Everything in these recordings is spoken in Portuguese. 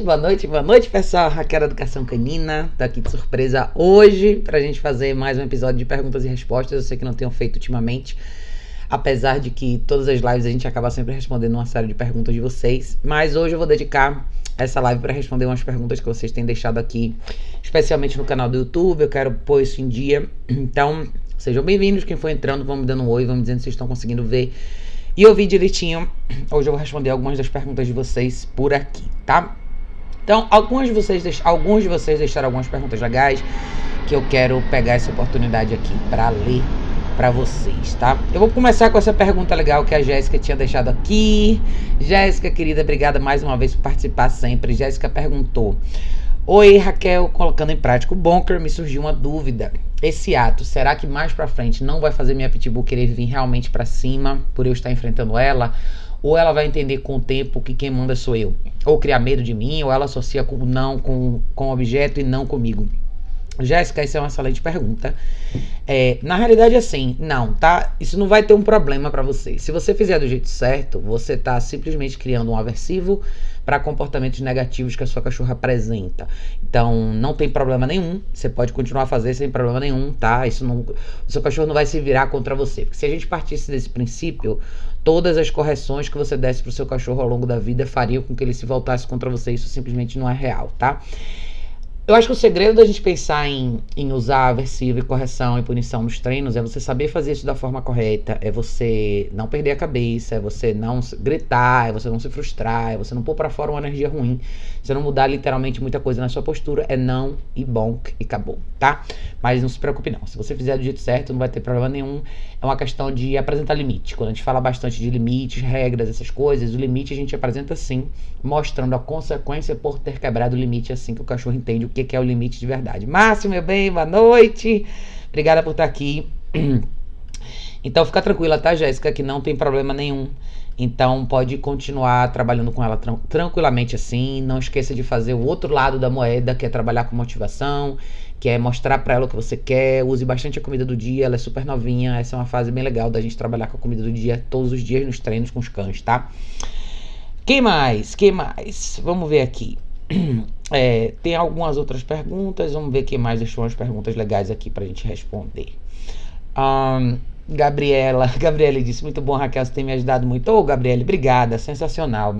Boa noite, boa noite, pessoal. Raquel Educação Canina. Tô aqui de surpresa hoje pra gente fazer mais um episódio de perguntas e respostas. Eu sei que não tenho feito ultimamente, apesar de que todas as lives a gente acaba sempre respondendo uma série de perguntas de vocês. Mas hoje eu vou dedicar essa live para responder umas perguntas que vocês têm deixado aqui, especialmente no canal do YouTube. Eu quero pôr isso em dia. Então, sejam bem-vindos. Quem for entrando, vamos me dando um oi, vamos dizendo se vocês estão conseguindo ver e ouvir direitinho. Hoje eu vou responder algumas das perguntas de vocês por aqui, tá? Então, alguns de vocês, alguns de vocês deixaram algumas perguntas legais que eu quero pegar essa oportunidade aqui para ler para vocês, tá? Eu vou começar com essa pergunta legal que a Jéssica tinha deixado aqui. Jéssica, querida, obrigada mais uma vez por participar sempre. Jéssica perguntou: Oi, Raquel, colocando em prática o Bonker, me surgiu uma dúvida. Esse ato, será que mais para frente não vai fazer minha pitbull querer vir realmente para cima por eu estar enfrentando ela? Ou ela vai entender com o tempo que quem manda sou eu, ou criar medo de mim, ou ela associa com não com, com objeto e não comigo. Jéssica, isso é uma excelente pergunta. É, na realidade, assim, não, tá? Isso não vai ter um problema para você. Se você fizer do jeito certo, você tá simplesmente criando um aversivo para comportamentos negativos que a sua cachorra apresenta. Então, não tem problema nenhum. Você pode continuar a fazer sem problema nenhum, tá? Isso não, o seu cachorro não vai se virar contra você. Porque se a gente partisse desse princípio, todas as correções que você desse pro seu cachorro ao longo da vida fariam com que ele se voltasse contra você. Isso simplesmente não é real, tá? Eu acho que o segredo da gente pensar em, em usar aversivo e correção e punição nos treinos é você saber fazer isso da forma correta, é você não perder a cabeça, é você não gritar, é você não se frustrar, é você não pôr para fora uma energia ruim, você não mudar literalmente muita coisa na sua postura, é não e bom e acabou, tá? Mas não se preocupe não, se você fizer do jeito certo não vai ter problema nenhum, é uma questão de apresentar limite. Quando a gente fala bastante de limites, regras, essas coisas, o limite a gente apresenta sim, mostrando a consequência por ter quebrado o limite assim que o cachorro entende o que, é o limite de verdade. Márcio, meu bem, boa noite. Obrigada por estar aqui. Então fica tranquila, tá, Jéssica, que não tem problema nenhum. Então pode continuar trabalhando com ela tran tranquilamente assim. Não esqueça de fazer o outro lado da moeda, que é trabalhar com motivação, que é mostrar para ela o que você quer. Use bastante a comida do dia, ela é super novinha. Essa é uma fase bem legal da gente trabalhar com a comida do dia todos os dias nos treinos com os cães, tá? Quem mais? Quem mais? Vamos ver aqui. É, tem algumas outras perguntas. Vamos ver quem mais deixou umas perguntas legais aqui pra gente responder. Um, Gabriela, Gabriela disse: Muito bom, Raquel, você tem me ajudado muito. Ô, oh, Gabriela, obrigada, sensacional.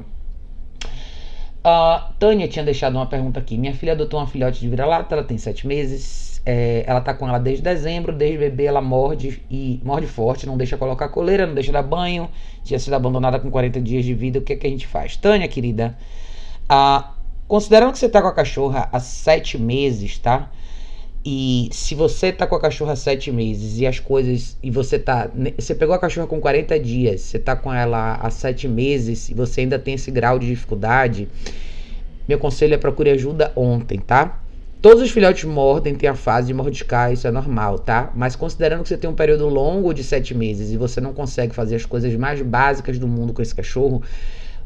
Uh, Tânia tinha deixado uma pergunta aqui. Minha filha adotou uma filhote de vira-lata, ela tem sete meses. É, ela tá com ela desde dezembro, desde bebê ela morde e morde forte, não deixa colocar coleira, não deixa dar banho, tinha sido abandonada com 40 dias de vida. O que é que a gente faz? Tânia, querida, uh, considerando que você tá com a cachorra há sete meses, tá? E se você tá com a cachorra há sete meses e as coisas. E você tá. Você pegou a cachorra com 40 dias, você tá com ela há sete meses e você ainda tem esse grau de dificuldade. Meu conselho é procure ajuda ontem, tá? Todos os filhotes mordem, tem a fase de mordiscar, isso é normal, tá? Mas considerando que você tem um período longo de sete meses e você não consegue fazer as coisas mais básicas do mundo com esse cachorro,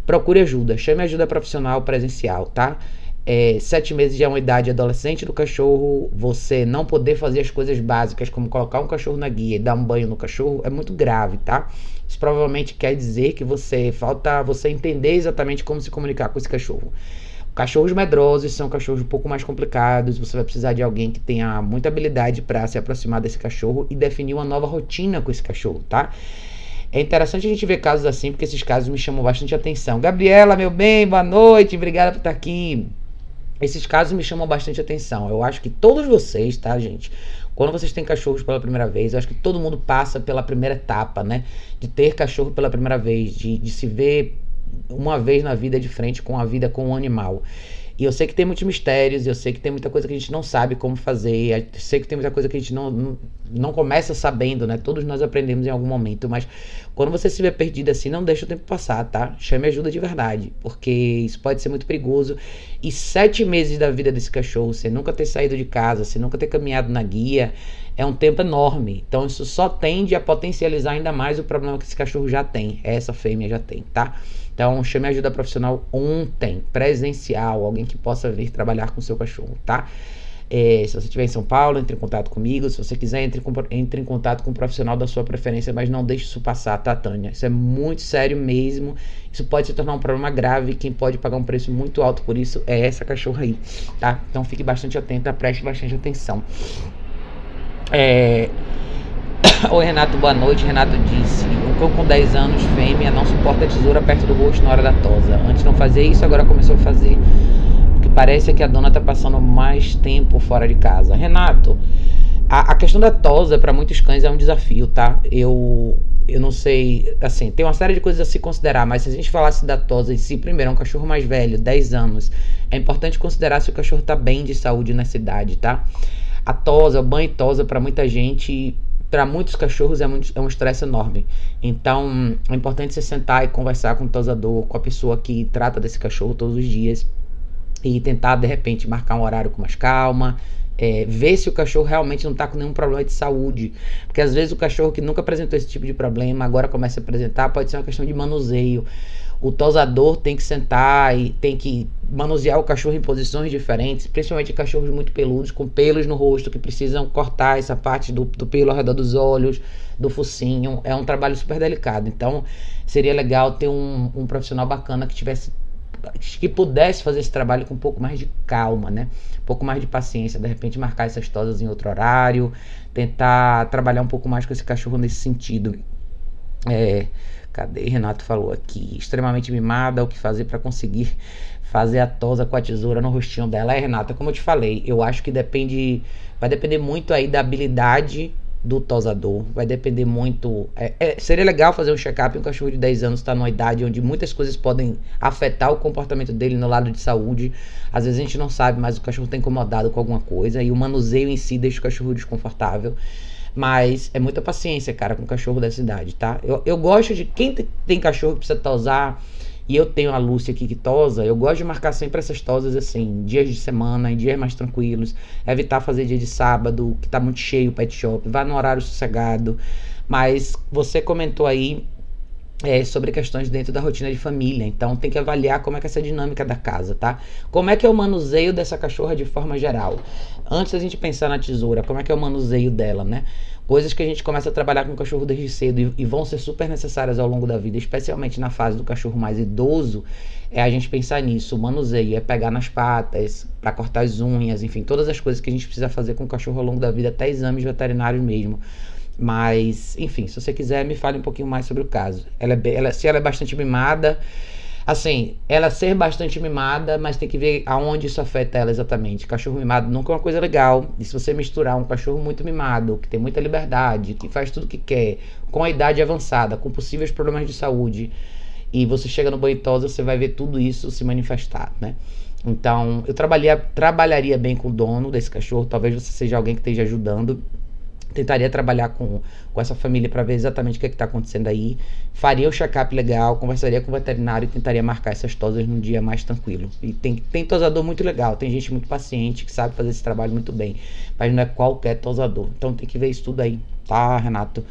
procure ajuda. Chame ajuda profissional presencial, tá? é, sete meses de uma idade adolescente do cachorro, você não poder fazer as coisas básicas, como colocar um cachorro na guia e dar um banho no cachorro, é muito grave, tá? Isso provavelmente quer dizer que você falta você entender exatamente como se comunicar com esse cachorro. Cachorros medrosos são cachorros um pouco mais complicados. Você vai precisar de alguém que tenha muita habilidade para se aproximar desse cachorro e definir uma nova rotina com esse cachorro, tá? É interessante a gente ver casos assim, porque esses casos me chamam bastante atenção. Gabriela, meu bem, boa noite, obrigada por estar aqui. Esses casos me chamam bastante atenção. Eu acho que todos vocês, tá, gente? Quando vocês têm cachorros pela primeira vez, eu acho que todo mundo passa pela primeira etapa, né? De ter cachorro pela primeira vez, de, de se ver uma vez na vida de frente com a vida com o um animal. E eu sei que tem muitos mistérios, eu sei que tem muita coisa que a gente não sabe como fazer, eu sei que tem muita coisa que a gente não, não, não começa sabendo, né? Todos nós aprendemos em algum momento, mas quando você se vê perdido assim, não deixa o tempo passar, tá? Chame ajuda de verdade, porque isso pode ser muito perigoso. E sete meses da vida desse cachorro, você nunca ter saído de casa, você nunca ter caminhado na guia, é um tempo enorme. Então isso só tende a potencializar ainda mais o problema que esse cachorro já tem, essa fêmea já tem, tá? Então, chame ajuda profissional ontem, presencial, alguém que possa vir trabalhar com seu cachorro, tá? É, se você estiver em São Paulo, entre em contato comigo. Se você quiser, entre, entre em contato com um profissional da sua preferência, mas não deixe isso passar, tá, Tânia? Isso é muito sério mesmo. Isso pode se tornar um problema grave. Quem pode pagar um preço muito alto por isso é essa cachorra aí, tá? Então fique bastante atenta, preste bastante atenção. É. Oi Renato, boa noite. Renato disse: Um cão com 10 anos, fêmea, não suporta a tesoura perto do rosto na hora da tosa. Antes não fazia isso, agora começou a fazer. O que parece é que a dona tá passando mais tempo fora de casa. Renato, a, a questão da tosa para muitos cães é um desafio, tá? Eu eu não sei, assim, tem uma série de coisas a se considerar, mas se a gente falasse da tosa em si, primeiro, é um cachorro mais velho, 10 anos. É importante considerar se o cachorro tá bem de saúde nessa idade, tá? A tosa, o banho e tosa, para muita gente, para muitos cachorros é, muito, é um estresse enorme. Então, é importante você sentar e conversar com o tosador, com a pessoa que trata desse cachorro todos os dias e tentar de repente marcar um horário com mais calma. É, ver se o cachorro realmente não está com nenhum problema de saúde. Porque às vezes o cachorro que nunca apresentou esse tipo de problema agora começa a apresentar, pode ser uma questão de manuseio o tosador tem que sentar e tem que manusear o cachorro em posições diferentes, principalmente cachorros muito peludos, com pelos no rosto, que precisam cortar essa parte do, do pelo ao redor dos olhos, do focinho. É um trabalho super delicado. Então, seria legal ter um, um profissional bacana que tivesse que pudesse fazer esse trabalho com um pouco mais de calma, né? Um pouco mais de paciência, de repente marcar essas tosas em outro horário, tentar trabalhar um pouco mais com esse cachorro nesse sentido. É, Cadê? Renato falou aqui. Extremamente mimada, o que fazer para conseguir fazer a tosa com a tesoura no rostinho dela? É, Renata, como eu te falei, eu acho que depende. Vai depender muito aí da habilidade do tosador. Vai depender muito. É, é, seria legal fazer um check-up. Um cachorro de 10 anos está numa idade onde muitas coisas podem afetar o comportamento dele no lado de saúde. Às vezes a gente não sabe, mas o cachorro está incomodado com alguma coisa e o manuseio em si deixa o cachorro desconfortável. Mas é muita paciência, cara, com cachorro dessa idade, tá? Eu, eu gosto de. Quem tem cachorro que precisa tosar, e eu tenho a Lúcia aqui que tosa, eu gosto de marcar sempre essas tosas assim, dias de semana, em dias mais tranquilos. Evitar fazer dia de sábado, que tá muito cheio o pet shop. Vá no horário sossegado. Mas você comentou aí é, sobre questões dentro da rotina de família. Então tem que avaliar como é que é essa dinâmica da casa, tá? Como é que é o manuseio dessa cachorra de forma geral? Antes da gente pensar na tesoura, como é que é o manuseio dela, né? Coisas que a gente começa a trabalhar com o cachorro desde cedo e, e vão ser super necessárias ao longo da vida, especialmente na fase do cachorro mais idoso, é a gente pensar nisso. O manuseio é pegar nas patas, para cortar as unhas, enfim, todas as coisas que a gente precisa fazer com o cachorro ao longo da vida, até exames veterinários mesmo. Mas, enfim, se você quiser, me fale um pouquinho mais sobre o caso. Ela é, ela, se ela é bastante mimada, assim, ela ser bastante mimada, mas tem que ver aonde isso afeta ela exatamente. Cachorro mimado nunca é uma coisa legal. E se você misturar um cachorro muito mimado, que tem muita liberdade, que faz tudo o que quer, com a idade avançada, com possíveis problemas de saúde, e você chega no banho tosa, você vai ver tudo isso se manifestar, né? Então, eu trabalharia, trabalharia bem com o dono desse cachorro, talvez você seja alguém que esteja ajudando tentaria trabalhar com, com essa família para ver exatamente o que é está acontecendo aí. Faria o check-up legal, conversaria com o veterinário e tentaria marcar essas tosas num dia mais tranquilo. E tem, tem tosador muito legal, tem gente muito paciente que sabe fazer esse trabalho muito bem, mas não é qualquer tosador. Então tem que ver isso tudo aí, tá, Renato?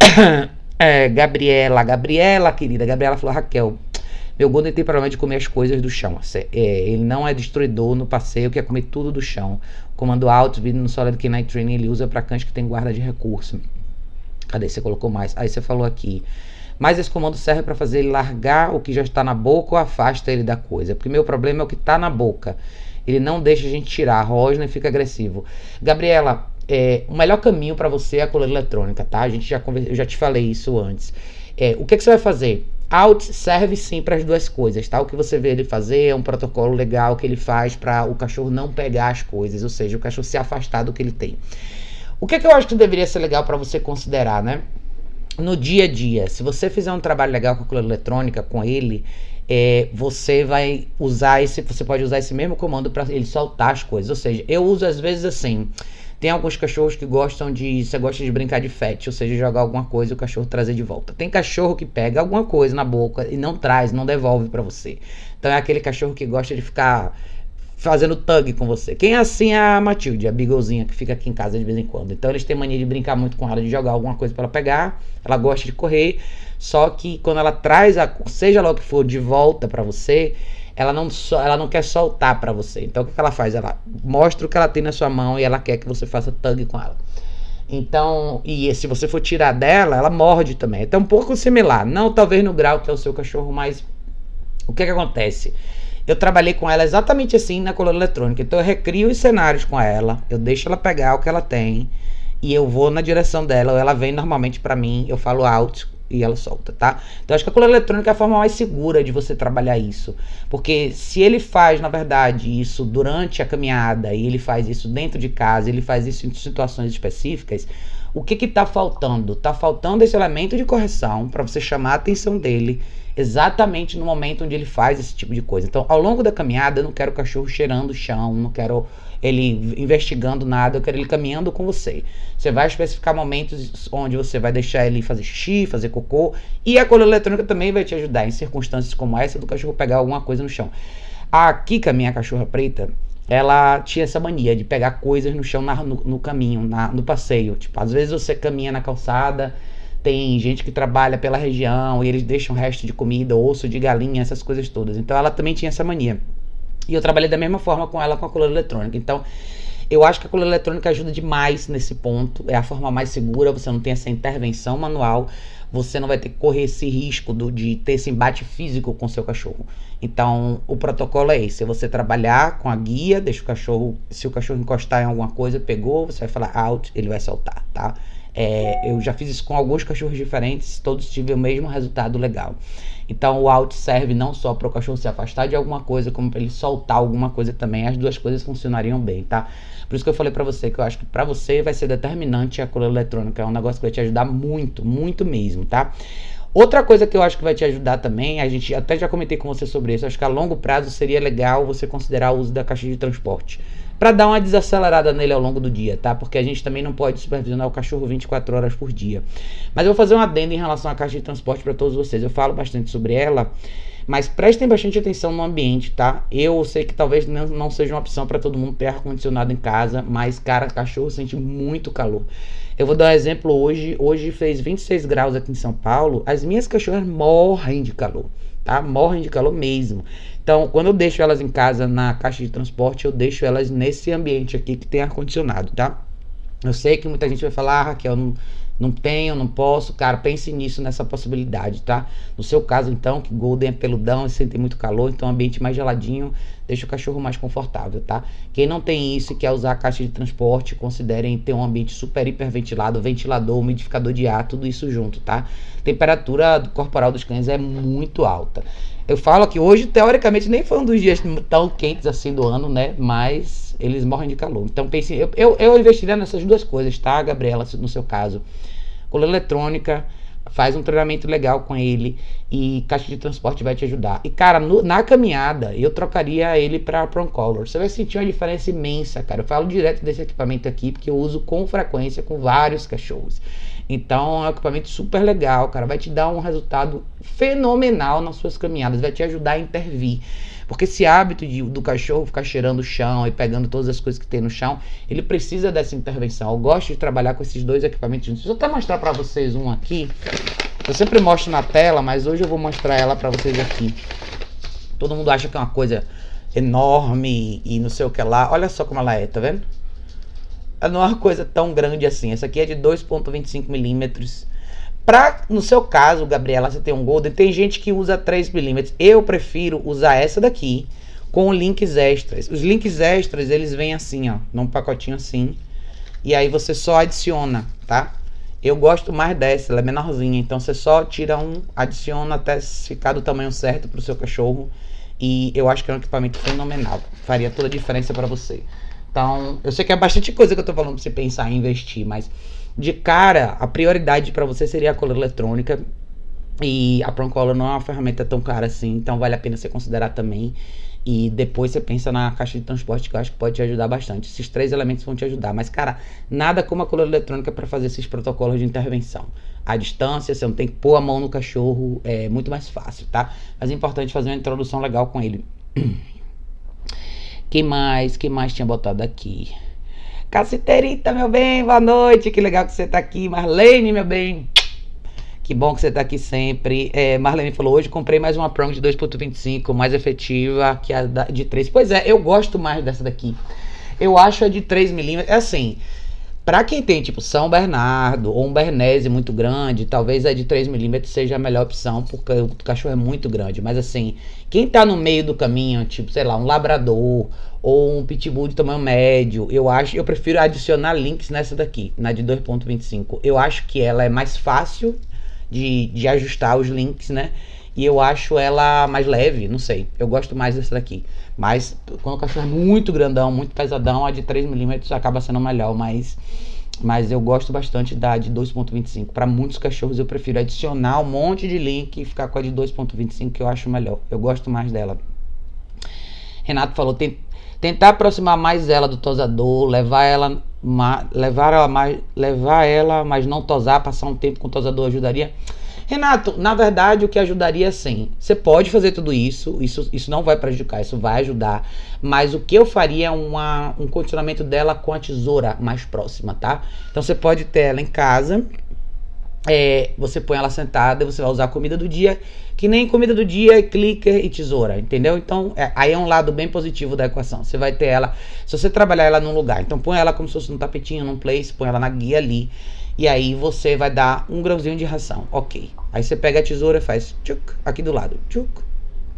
é, Gabriela, Gabriela, querida, Gabriela falou, Raquel, meu Golden tem problema de comer as coisas do chão. É, ele não é destruidor no passeio, quer comer tudo do chão. Comando alto, vindo no Solid K Night Training, ele usa para cães que tem guarda de recurso. Cadê? Você colocou mais. Aí você falou aqui. Mas esse comando serve para fazer ele largar o que já está na boca ou afasta ele da coisa. Porque meu problema é o que está na boca. Ele não deixa a gente tirar, rosna e fica agressivo. Gabriela, é, o melhor caminho para você é a coleira eletrônica, tá? A gente já eu já te falei isso antes. É, o que, que você vai fazer? Out serve sim para as duas coisas, tá? O que você vê ele fazer é um protocolo legal que ele faz para o cachorro não pegar as coisas, ou seja, o cachorro se afastar do que ele tem. O que, é que eu acho que deveria ser legal para você considerar, né? No dia a dia, se você fizer um trabalho legal com a coleira eletrônica com ele, é, você vai usar esse, você pode usar esse mesmo comando para ele soltar as coisas. Ou seja, eu uso às vezes assim. Tem alguns cachorros que gostam de. Você gosta de brincar de fete, ou seja, jogar alguma coisa e o cachorro trazer de volta. Tem cachorro que pega alguma coisa na boca e não traz, não devolve para você. Então é aquele cachorro que gosta de ficar fazendo tug com você. Quem é assim é a Matilde, a Beaglezinha que fica aqui em casa de vez em quando. Então eles têm mania de brincar muito com ela, de jogar alguma coisa para ela pegar. Ela gosta de correr, só que quando ela traz a, seja lá o que for, de volta para você, ela não, so, ela não quer soltar para você. Então o que ela faz? Ela mostra o que ela tem na sua mão e ela quer que você faça tug com ela. Então, e se você for tirar dela, ela morde também. Então, um pouco similar. Não talvez no grau que é o seu cachorro, mas o que, que acontece? Eu trabalhei com ela exatamente assim na coluna eletrônica. Então, eu recrio os cenários com ela, eu deixo ela pegar o que ela tem e eu vou na direção dela. Ou ela vem normalmente para mim, eu falo out e ela solta, tá? Então acho que a coleira eletrônica é a forma mais segura de você trabalhar isso. Porque se ele faz, na verdade, isso durante a caminhada e ele faz isso dentro de casa, ele faz isso em situações específicas, o que que tá faltando? Tá faltando esse elemento de correção para você chamar a atenção dele exatamente no momento onde ele faz esse tipo de coisa. Então, ao longo da caminhada, eu não quero o cachorro cheirando o chão, não quero ele investigando nada, eu quero ele caminhando com você. Você vai especificar momentos onde você vai deixar ele fazer xixi, fazer cocô, e a coleira eletrônica também vai te ajudar em circunstâncias como essa do cachorro pegar alguma coisa no chão. A Kika, minha cachorra preta, ela tinha essa mania de pegar coisas no chão na, no, no, caminho, na, no passeio. Tipo, às vezes você caminha na calçada, tem gente que trabalha pela região e eles deixam resto de comida, osso de galinha, essas coisas todas. Então ela também tinha essa mania. E eu trabalhei da mesma forma com ela com a coleira eletrônica. Então, eu acho que a coleira eletrônica ajuda demais nesse ponto. É a forma mais segura, você não tem essa intervenção manual, você não vai ter que correr esse risco do, de ter esse embate físico com seu cachorro. Então, o protocolo é esse: é você trabalhar com a guia, deixa o cachorro, se o cachorro encostar em alguma coisa, pegou, você vai falar out, ele vai soltar, tá? É, eu já fiz isso com alguns cachorros diferentes, todos tiveram o mesmo resultado legal. Então o out serve não só para o cachorro se afastar de alguma coisa, como para ele soltar alguma coisa também. As duas coisas funcionariam bem, tá? Por isso que eu falei para você que eu acho que para você vai ser determinante a coleira eletrônica. É um negócio que vai te ajudar muito, muito mesmo, tá? Outra coisa que eu acho que vai te ajudar também, a gente até já comentei com você sobre isso, acho que a longo prazo seria legal você considerar o uso da caixa de transporte para dar uma desacelerada nele ao longo do dia, tá? Porque a gente também não pode supervisionar o cachorro 24 horas por dia. Mas eu vou fazer um adendo em relação à caixa de transporte para todos vocês. Eu falo bastante sobre ela, mas prestem bastante atenção no ambiente, tá? Eu sei que talvez não, seja uma opção para todo mundo ter ar-condicionado em casa, mas, cara, cachorro sente muito calor. Eu vou dar um exemplo hoje. Hoje fez 26 graus aqui em São Paulo. As minhas cachorras morrem de calor, tá? Morrem de calor mesmo. Então, quando eu deixo elas em casa na caixa de transporte, eu deixo elas nesse ambiente aqui que tem ar-condicionado, tá? Eu sei que muita gente vai falar, ah, Raquel, não, não tenho, não posso. Cara, pense nisso, nessa possibilidade, tá? No seu caso, então, que Golden é peludão e sente muito calor, então ambiente mais geladinho deixa o cachorro mais confortável, tá? Quem não tem isso e quer usar a caixa de transporte, considerem ter um ambiente super hiperventilado, ventilador, umidificador de ar, tudo isso junto, tá? temperatura corporal dos cães é muito alta. Eu falo que hoje, teoricamente, nem foi um dos dias tão quentes assim do ano, né? Mas eles morrem de calor. Então pense, eu, eu, eu investiria nessas duas coisas, tá, Gabriela, no seu caso. Coleira eletrônica, faz um treinamento legal com ele e caixa de transporte vai te ajudar. E cara, no, na caminhada eu trocaria ele para Color. Você vai sentir uma diferença imensa, cara. Eu falo direto desse equipamento aqui porque eu uso com frequência com vários cachorros. Então é um equipamento super legal, cara. Vai te dar um resultado fenomenal nas suas caminhadas, vai te ajudar a intervir. Porque esse hábito de, do cachorro ficar cheirando o chão e pegando todas as coisas que tem no chão, ele precisa dessa intervenção. Eu gosto de trabalhar com esses dois equipamentos juntos. Deixa eu até mostrar para vocês um aqui. Eu sempre mostro na tela, mas hoje eu vou mostrar ela para vocês aqui. Todo mundo acha que é uma coisa enorme e não sei o que lá. Olha só como ela é, tá vendo? Não é uma coisa tão grande assim. Essa aqui é de 2.25 milímetros. Pra, no seu caso, Gabriela, você tem um Golden, tem gente que usa 3 milímetros. Eu prefiro usar essa daqui com links extras. Os links extras, eles vêm assim, ó, num pacotinho assim. E aí você só adiciona, tá? Eu gosto mais dessa, ela é menorzinha. Então você só tira um, adiciona até ficar do tamanho certo pro seu cachorro. E eu acho que é um equipamento fenomenal. Faria toda a diferença para você. Então, eu sei que é bastante coisa que eu tô falando pra você pensar em investir, mas de cara, a prioridade para você seria a coleira eletrônica. E a Proncola não é uma ferramenta tão cara assim, então vale a pena você considerar também. E depois você pensa na caixa de transporte que eu acho que pode te ajudar bastante. Esses três elementos vão te ajudar. Mas, cara, nada como a coleira eletrônica para fazer esses protocolos de intervenção. A distância, você não tem que pôr a mão no cachorro, é muito mais fácil, tá? Mas é importante fazer uma introdução legal com ele. Que mais? Que mais tinha botado aqui? Caciterita, meu bem, boa noite. Que legal que você tá aqui. Marlene, meu bem. Que bom que você tá aqui sempre. É, Marlene falou: hoje comprei mais uma Prong de 2,25, mais efetiva que a de 3. Pois é, eu gosto mais dessa daqui. Eu acho a de 3 milímetros. É assim. Para quem tem tipo São Bernardo ou um Bernese muito grande, talvez a de 3mm seja a melhor opção, porque o cachorro é muito grande. Mas assim, quem tá no meio do caminho, tipo, sei lá, um labrador ou um pitbull de tamanho médio, eu acho, eu prefiro adicionar links nessa daqui, na de 2.25. Eu acho que ela é mais fácil de, de ajustar os links, né? E eu acho ela mais leve, não sei. Eu gosto mais dessa daqui. Mas quando o cachorro é muito grandão, muito pesadão, a de 3mm acaba sendo melhor. Mas, mas eu gosto bastante da de 2.25. Para muitos cachorros eu prefiro adicionar um monte de link e ficar com a de 2.25 que eu acho melhor. Eu gosto mais dela. Renato falou, tentar aproximar mais ela do tosador, levar ela, levar ela mais, levar ela, mas não tosar, passar um tempo com o tosador ajudaria. Renato, na verdade, o que ajudaria sim. Você pode fazer tudo isso, isso, isso não vai prejudicar, isso vai ajudar. Mas o que eu faria é uma, um condicionamento dela com a tesoura mais próxima, tá? Então você pode ter ela em casa, é, você põe ela sentada, você vai usar comida do dia, que nem comida do dia, clicker e tesoura, entendeu? Então, é, aí é um lado bem positivo da equação. Você vai ter ela, se você trabalhar ela num lugar, então põe ela como se fosse num tapetinho, num place, põe ela na guia ali. E aí você vai dar um grãozinho de ração. Ok. Aí você pega a tesoura e faz tchuk, aqui do lado. Tchuk.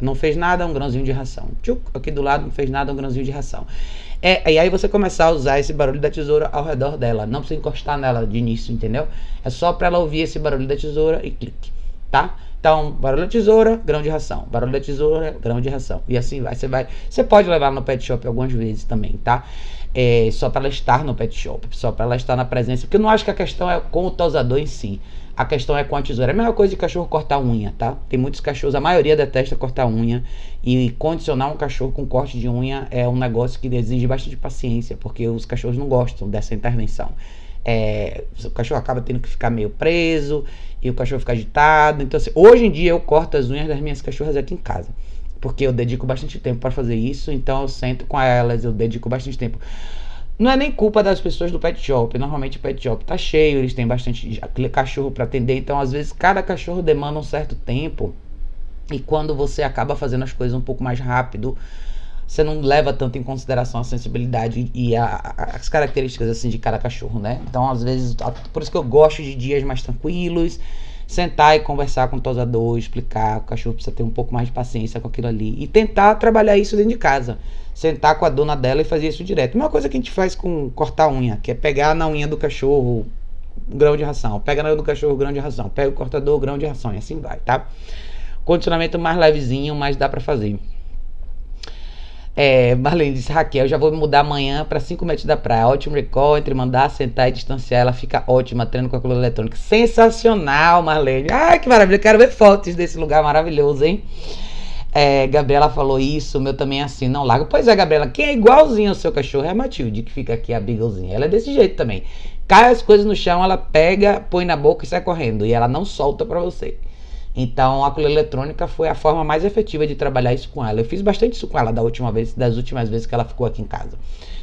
Não fez nada, um grãozinho de ração. Tchuk, aqui do lado, não fez nada, um grãozinho de ração. É, e aí você começar a usar esse barulho da tesoura ao redor dela. Não precisa encostar nela de início, entendeu? É só para ela ouvir esse barulho da tesoura e clique, tá? Então, barulho da tesoura, grão de ração. Barulho da tesoura, grão de ração. E assim vai. Você vai. Você pode levar no pet shop algumas vezes também, tá? É, só para ela estar no pet shop, só para ela estar na presença. Porque eu não acho que a questão é com o tosador em si. A questão é com a tesoura. É a mesma coisa de cachorro cortar unha, tá? Tem muitos cachorros, a maioria detesta cortar unha. E condicionar um cachorro com corte de unha é um negócio que exige bastante paciência, porque os cachorros não gostam dessa intervenção. É, o cachorro acaba tendo que ficar meio preso e o cachorro fica agitado. Então, assim, hoje em dia eu corto as unhas das minhas cachorras aqui em casa porque eu dedico bastante tempo para fazer isso, então eu sento com elas, eu dedico bastante tempo. Não é nem culpa das pessoas do pet shop. Normalmente o pet shop tá cheio, eles têm bastante cachorro para atender, então às vezes cada cachorro demanda um certo tempo. E quando você acaba fazendo as coisas um pouco mais rápido, você não leva tanto em consideração a sensibilidade e a, a, as características assim de cada cachorro, né? Então, às vezes, por isso que eu gosto de dias mais tranquilos, sentar e conversar com o tosador, explicar, o cachorro precisa ter um pouco mais de paciência com aquilo ali e tentar trabalhar isso dentro de casa. Sentar com a dona dela e fazer isso direto. Uma coisa que a gente faz com cortar unha, que é pegar na unha do cachorro grão de ração, pega na unha do cachorro grão de ração, pega o cortador grão de ração e assim vai, tá? Condicionamento mais levezinho, mas dá para fazer. É, Marlene disse, Raquel, já vou mudar amanhã para 5 metros da praia. Ótimo recall entre mandar, sentar e distanciar. Ela fica ótima, treino com a coluna eletrônica. Sensacional, Marlene. Ai, que maravilha. Quero ver fotos desse lugar maravilhoso, hein? É, Gabriela falou isso, o meu também é assim, não larga. Pois é, Gabriela, quem é igualzinho ao seu cachorro é a Matilde, que fica aqui, a Beaglezinha. Ela é desse jeito também. Cai as coisas no chão, ela pega, põe na boca e sai correndo. E ela não solta pra você. Então a colher eletrônica foi a forma mais efetiva de trabalhar isso com ela. Eu fiz bastante isso com ela da última vez, das últimas vezes que ela ficou aqui em casa.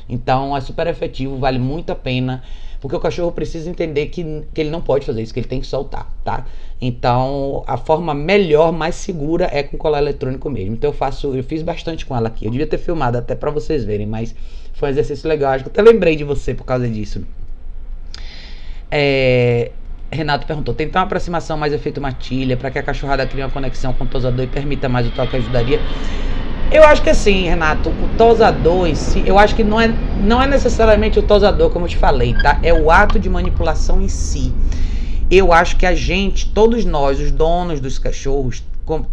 Então é super efetivo, vale muito a pena, porque o cachorro precisa entender que, que ele não pode fazer isso, que ele tem que soltar, tá? Então a forma melhor, mais segura é com colar eletrônico mesmo. Então eu faço, eu fiz bastante com ela aqui. Eu devia ter filmado até para vocês verem, mas foi um exercício legal. Acho que eu até lembrei de você por causa disso. É, Renato perguntou: tentar uma aproximação mais efeito matilha para que a cachorrada crie uma conexão com o tosador e permita mais o toque ajudaria? Eu acho que assim, Renato, o tosador em si, eu acho que não é, não é necessariamente o tosador, como eu te falei, tá? É o ato de manipulação em si. Eu acho que a gente, todos nós, os donos dos cachorros,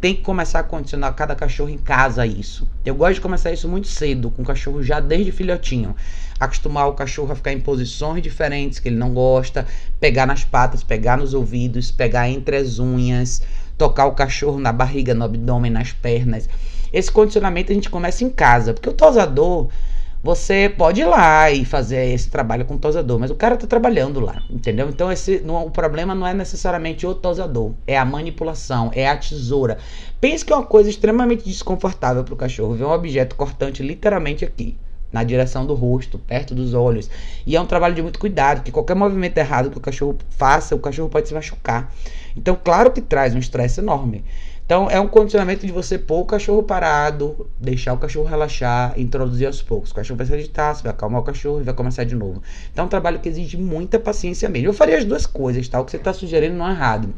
tem que começar a condicionar cada cachorro em casa isso. Eu gosto de começar isso muito cedo, com o cachorro já desde filhotinho. Acostumar o cachorro a ficar em posições diferentes que ele não gosta, pegar nas patas, pegar nos ouvidos, pegar entre as unhas, tocar o cachorro na barriga, no abdômen, nas pernas. Esse condicionamento a gente começa em casa, porque o tosador você pode ir lá e fazer esse trabalho com o tosador, mas o cara tá trabalhando lá, entendeu? Então esse, não, o problema não é necessariamente o tosador, é a manipulação, é a tesoura. Pense que é uma coisa extremamente desconfortável para o cachorro ver um objeto cortante literalmente aqui. Na direção do rosto, perto dos olhos. E é um trabalho de muito cuidado, que qualquer movimento errado que o cachorro faça, o cachorro pode se machucar. Então, claro que traz um estresse enorme. Então, é um condicionamento de você pôr o cachorro parado, deixar o cachorro relaxar, introduzir aos poucos. O cachorro vai se agitar, você vai acalmar o cachorro e vai começar de novo. Então, é um trabalho que exige muita paciência mesmo. Eu faria as duas coisas, tá? O que você está sugerindo não é errado.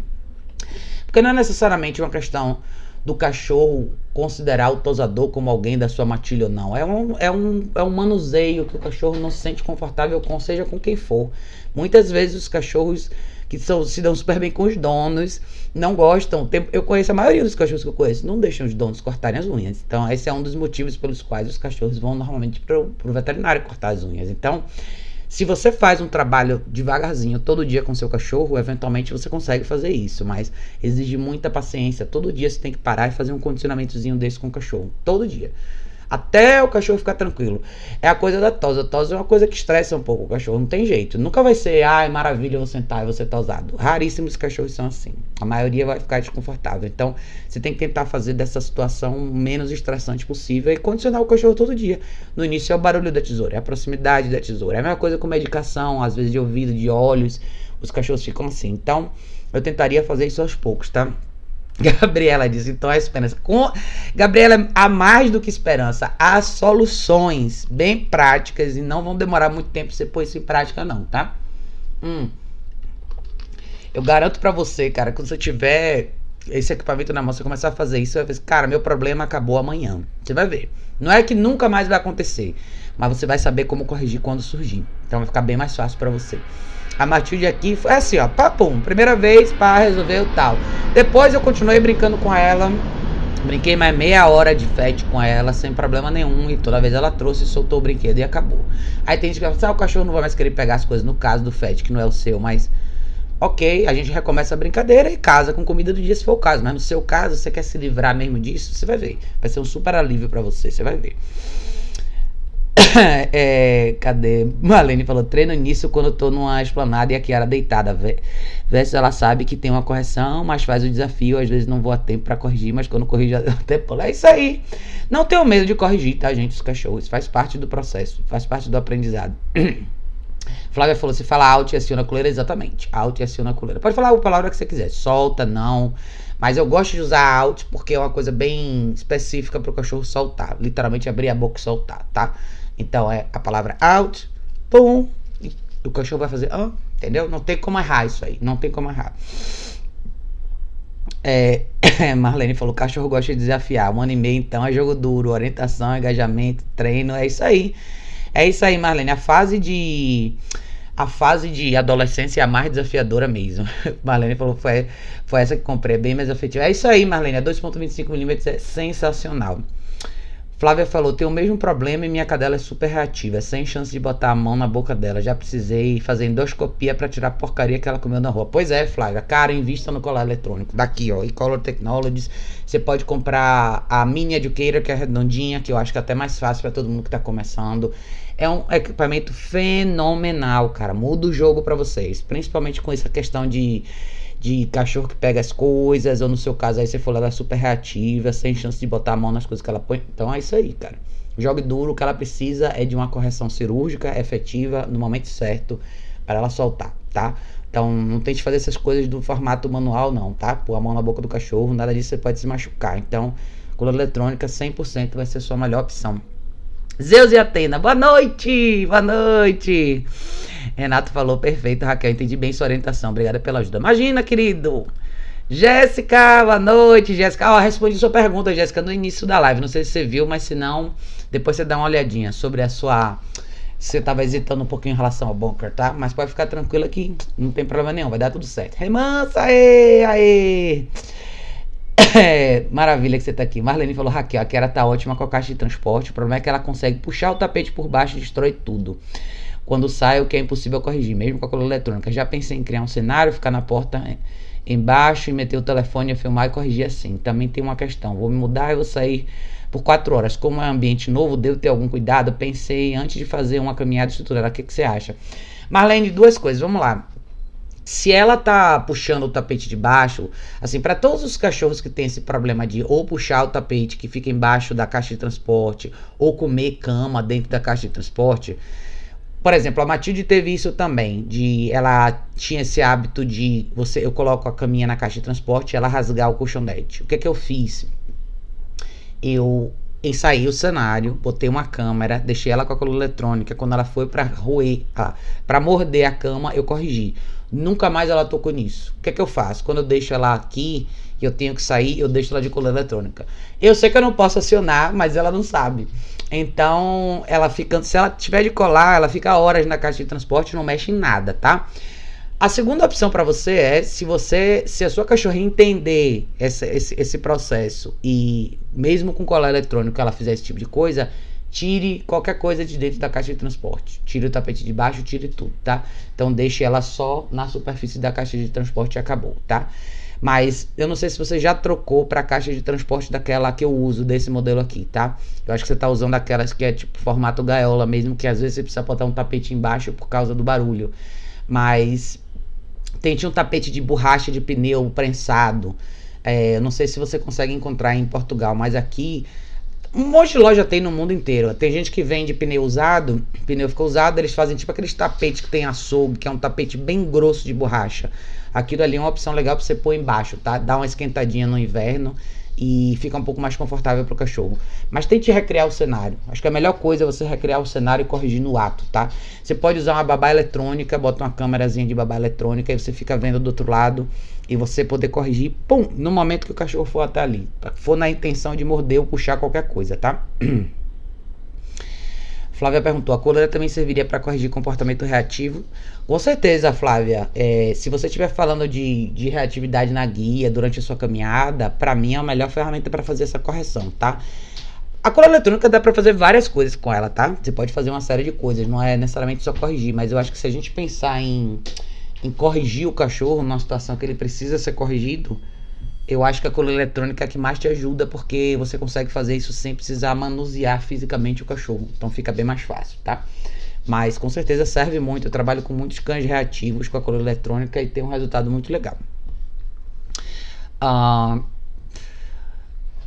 Porque não é necessariamente uma questão do cachorro considerar o tosador como alguém da sua matilha ou não. É um, é, um, é um manuseio que o cachorro não se sente confortável com, seja com quem for. Muitas vezes os cachorros que são, se dão super bem com os donos não gostam. Eu conheço a maioria dos cachorros que eu conheço, não deixam os donos cortarem as unhas. Então, esse é um dos motivos pelos quais os cachorros vão normalmente para o veterinário cortar as unhas. Então, se você faz um trabalho devagarzinho todo dia com seu cachorro, eventualmente você consegue fazer isso, mas exige muita paciência. Todo dia você tem que parar e fazer um condicionamentozinho desse com o cachorro. Todo dia. Até o cachorro ficar tranquilo. É a coisa da tosse. A tosse é uma coisa que estressa um pouco o cachorro. Não tem jeito. Nunca vai ser, ai, maravilha, eu vou sentar e você tosado. Raríssimos cachorros são assim. A maioria vai ficar desconfortável. Então, você tem que tentar fazer dessa situação menos estressante possível e condicionar o cachorro todo dia. No início é o barulho da tesoura, é a proximidade da tesoura. É a mesma coisa com medicação, às vezes de ouvido, de olhos. Os cachorros ficam assim. Então, eu tentaria fazer isso aos poucos, tá? Gabriela disse, então a esperança. Com... Gabriela, há mais do que esperança. Há soluções bem práticas e não vão demorar muito tempo você pôr isso em prática, não, tá? Hum. Eu garanto para você, cara, quando você tiver esse equipamento na mão, você começar a fazer isso, você vai ver, cara, meu problema acabou amanhã. Você vai ver. Não é que nunca mais vai acontecer, mas você vai saber como corrigir quando surgir. Então vai ficar bem mais fácil para você. A Matilde aqui foi assim, ó, papum, primeira vez para resolver o tal. Depois eu continuei brincando com ela. Brinquei mais meia hora de FET com ela, sem problema nenhum. E toda vez ela trouxe, soltou o brinquedo e acabou. Aí tem gente que fala, ah, o cachorro não vai mais querer pegar as coisas no caso do FET, que não é o seu, mas. Ok, a gente recomeça a brincadeira e casa com comida do dia se for o caso. Mas no seu caso, você quer se livrar mesmo disso, você vai ver. Vai ser um super alívio para você, você vai ver. é, cadê? Malene falou: treino nisso quando eu tô numa esplanada e a Kiara deitada. Versus ela sabe que tem uma correção, mas faz o desafio. Às vezes não vou a tempo para corrigir, mas quando já deu tempo. É isso aí. Não tenho medo de corrigir, tá, gente? Os cachorros. Faz parte do processo, faz parte do aprendizado. Flávia falou: se fala alto e aciona a coleira, exatamente. Alto e aciona a coleira. Pode falar a palavra que você quiser. Solta, não. Mas eu gosto de usar out porque é uma coisa bem específica para o cachorro soltar. Literalmente abrir a boca e soltar, tá? Então é a palavra out, pum, e o cachorro vai fazer, entendeu? Não tem como errar isso aí, não tem como errar. É, Marlene falou: cachorro gosta de desafiar. Um ano e meio, então, é jogo duro, orientação, engajamento, treino. É isso aí. É isso aí, Marlene. A fase de. A fase de adolescência é a mais desafiadora mesmo. Marlene falou: foi, foi essa que comprei, é bem mais afetiva. É isso aí, Marlene. A 2,25mm é sensacional. Flávia falou: tem o mesmo problema e minha cadela é super reativa, sem chance de botar a mão na boca dela. Já precisei fazer endoscopia para tirar a porcaria que ela comeu na rua. Pois é, Flávia, cara, invista no colar eletrônico. Daqui, ó, e Color Technologies. Você pode comprar a Mini Educator, que é redondinha, que eu acho que é até mais fácil para todo mundo que tá começando. É um equipamento fenomenal, cara. Muda o jogo para vocês, principalmente com essa questão de de cachorro que pega as coisas, ou no seu caso aí você for lá super reativa, sem chance de botar a mão nas coisas que ela põe. Então é isso aí, cara. Jogue duro, o que ela precisa é de uma correção cirúrgica efetiva no momento certo para ela soltar, tá? Então não tente fazer essas coisas do formato manual não, tá? Pôr a mão na boca do cachorro, nada disso você pode se machucar. Então, coluna eletrônica 100% vai ser a sua melhor opção. Zeus e Atena, boa noite, boa noite. Renato falou, perfeito, Raquel, entendi bem sua orientação, obrigada pela ajuda. Imagina, querido. Jéssica, boa noite, Jéssica. Ó, oh, respondi sua pergunta, Jéssica, no início da live. Não sei se você viu, mas se não, depois você dá uma olhadinha sobre a sua. Você estava hesitando um pouquinho em relação ao bunker, tá? Mas pode ficar tranquila que não tem problema nenhum, vai dar tudo certo. Remansa, aê, aê. É, maravilha que você tá aqui. Marlene falou, Raquel, a Kera tá ótima com a caixa de transporte. O problema é que ela consegue puxar o tapete por baixo e destrói tudo. Quando sai, o que é impossível corrigir, mesmo com a coluna eletrônica. Já pensei em criar um cenário, ficar na porta é, embaixo e meter o telefone a filmar e corrigir assim. Também tem uma questão. Vou me mudar e vou sair por quatro horas. Como é um ambiente novo, devo ter algum cuidado. Pensei antes de fazer uma caminhada estruturada. O que, que você acha? Marlene, duas coisas. Vamos lá. se ela tá puxando o tapete de baixo, assim, para todos os cachorros que tem esse problema de ou puxar o tapete que fica embaixo da caixa de transporte, ou comer cama dentro da caixa de transporte. Por exemplo, a Matilde teve isso também, de ela tinha esse hábito de você, eu coloco a caminha na caixa de transporte, ela rasgar o colchonete. O que é que eu fiz? Eu ensaiei o cenário, botei uma câmera, deixei ela com a coluna eletrônica. Quando ela foi para roer, ah, para morder a cama, eu corrigi. Nunca mais ela tocou nisso. O que é que eu faço? Quando eu deixo ela aqui e eu tenho que sair, eu deixo ela de coluna eletrônica. Eu sei que eu não posso acionar, mas ela não sabe. Então, ela fica, se ela tiver de colar, ela fica horas na caixa de transporte, não mexe em nada, tá? A segunda opção para você é se você, se a sua cachorrinha entender essa, esse, esse processo e mesmo com colar eletrônico ela fizer esse tipo de coisa, tire qualquer coisa de dentro da caixa de transporte. Tire o tapete de baixo, tire tudo, tá? Então deixe ela só na superfície da caixa de transporte e acabou, tá? Mas eu não sei se você já trocou para a caixa de transporte daquela que eu uso, desse modelo aqui, tá? Eu acho que você tá usando aquelas que é tipo formato gaiola mesmo, que às vezes você precisa botar um tapete embaixo por causa do barulho. Mas tente um tapete de borracha de pneu prensado. É, não sei se você consegue encontrar em Portugal, mas aqui um monte de loja tem no mundo inteiro. Tem gente que vende pneu usado, pneu ficou usado, eles fazem tipo aqueles tapetes que tem açougue, que é um tapete bem grosso de borracha. Aquilo ali é uma opção legal para você pôr embaixo, tá? Dá uma esquentadinha no inverno e fica um pouco mais confortável para o cachorro. Mas tente recriar o cenário. Acho que a melhor coisa é você recriar o cenário e corrigir no ato, tá? Você pode usar uma babá eletrônica, bota uma câmerazinha de babá eletrônica e você fica vendo do outro lado e você poder corrigir, pum, no momento que o cachorro for até ali. For na intenção de morder ou puxar qualquer coisa, tá? Flávia perguntou: a coleira também serviria para corrigir comportamento reativo? Com certeza, Flávia. É, se você estiver falando de, de reatividade na guia durante a sua caminhada, para mim é a melhor ferramenta para fazer essa correção, tá? A cola eletrônica dá para fazer várias coisas com ela, tá? Você pode fazer uma série de coisas, não é necessariamente só corrigir, mas eu acho que se a gente pensar em em corrigir o cachorro numa situação que ele precisa ser corrigido, eu acho que a coleira eletrônica é a que mais te ajuda porque você consegue fazer isso sem precisar manusear fisicamente o cachorro. Então fica bem mais fácil, tá? Mas com certeza serve muito. Eu trabalho com muitos cães reativos com a coleira eletrônica e tem um resultado muito legal. Uh,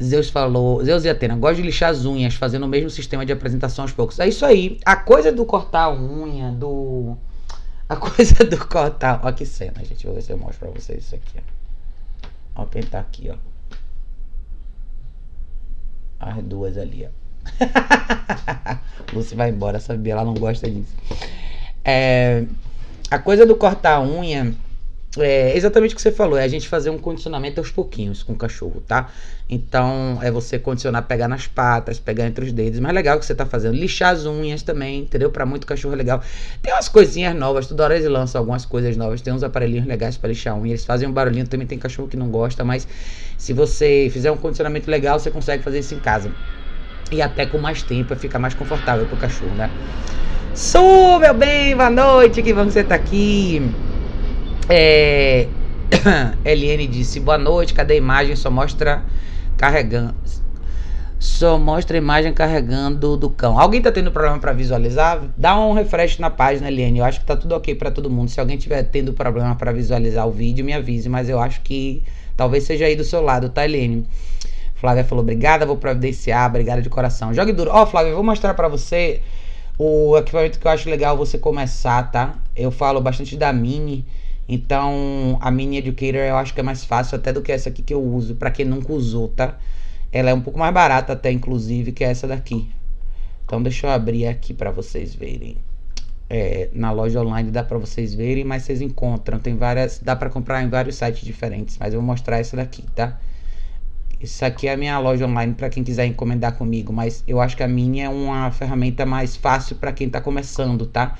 Zeus falou, Zeus e Atena, gosto de lixar as unhas, fazendo o mesmo sistema de apresentação aos poucos. É isso aí. A coisa do cortar a unha, do a coisa do cortar. Olha que cena, gente. Vou ver se eu mostro pra vocês isso aqui. Ó, ó quem tá aqui, ó. As duas ali, ó. Lucy vai embora, sabia? Ela não gosta disso. É, a coisa do cortar a unha é exatamente o que você falou, é a gente fazer um condicionamento aos pouquinhos com o cachorro, tá? Então, é você condicionar, pegar nas patas, pegar entre os dedos. Mas legal que você tá fazendo. Lixar as unhas também, entendeu? Para muito cachorro é legal. Tem umas coisinhas novas, toda hora eles lançam algumas coisas novas. Tem uns aparelhinhos legais para lixar a unha. Eles fazem um barulhinho, também tem cachorro que não gosta, mas se você fizer um condicionamento legal, você consegue fazer isso em casa. E até com mais tempo, fica mais confortável pro cachorro, né? Su, meu bem, boa noite, que você tá aqui. É... LN disse: Boa noite, cadê a imagem? Só mostra carregando. Só mostra a imagem carregando do cão. Alguém tá tendo problema para visualizar? Dá um refresh na página, Eliane. Eu acho que tá tudo ok para todo mundo. Se alguém tiver tendo problema para visualizar o vídeo, me avise. Mas eu acho que talvez seja aí do seu lado, tá, Eliane? Flávia falou: Obrigada, vou providenciar. Obrigada de coração. Jogue duro. Ó, oh, Flávia, eu vou mostrar para você o equipamento que eu acho legal você começar, tá? Eu falo bastante da Mini. Então, a Mini Educator eu acho que é mais fácil até do que essa aqui que eu uso, para quem nunca usou, tá? Ela é um pouco mais barata até, inclusive, que essa daqui. Então, deixa eu abrir aqui para vocês verem. É, na loja online dá para vocês verem, mas vocês encontram, tem várias, dá para comprar em vários sites diferentes, mas eu vou mostrar essa daqui, tá? Isso aqui é a minha loja online para quem quiser encomendar comigo, mas eu acho que a minha é uma ferramenta mais fácil para quem está começando, tá?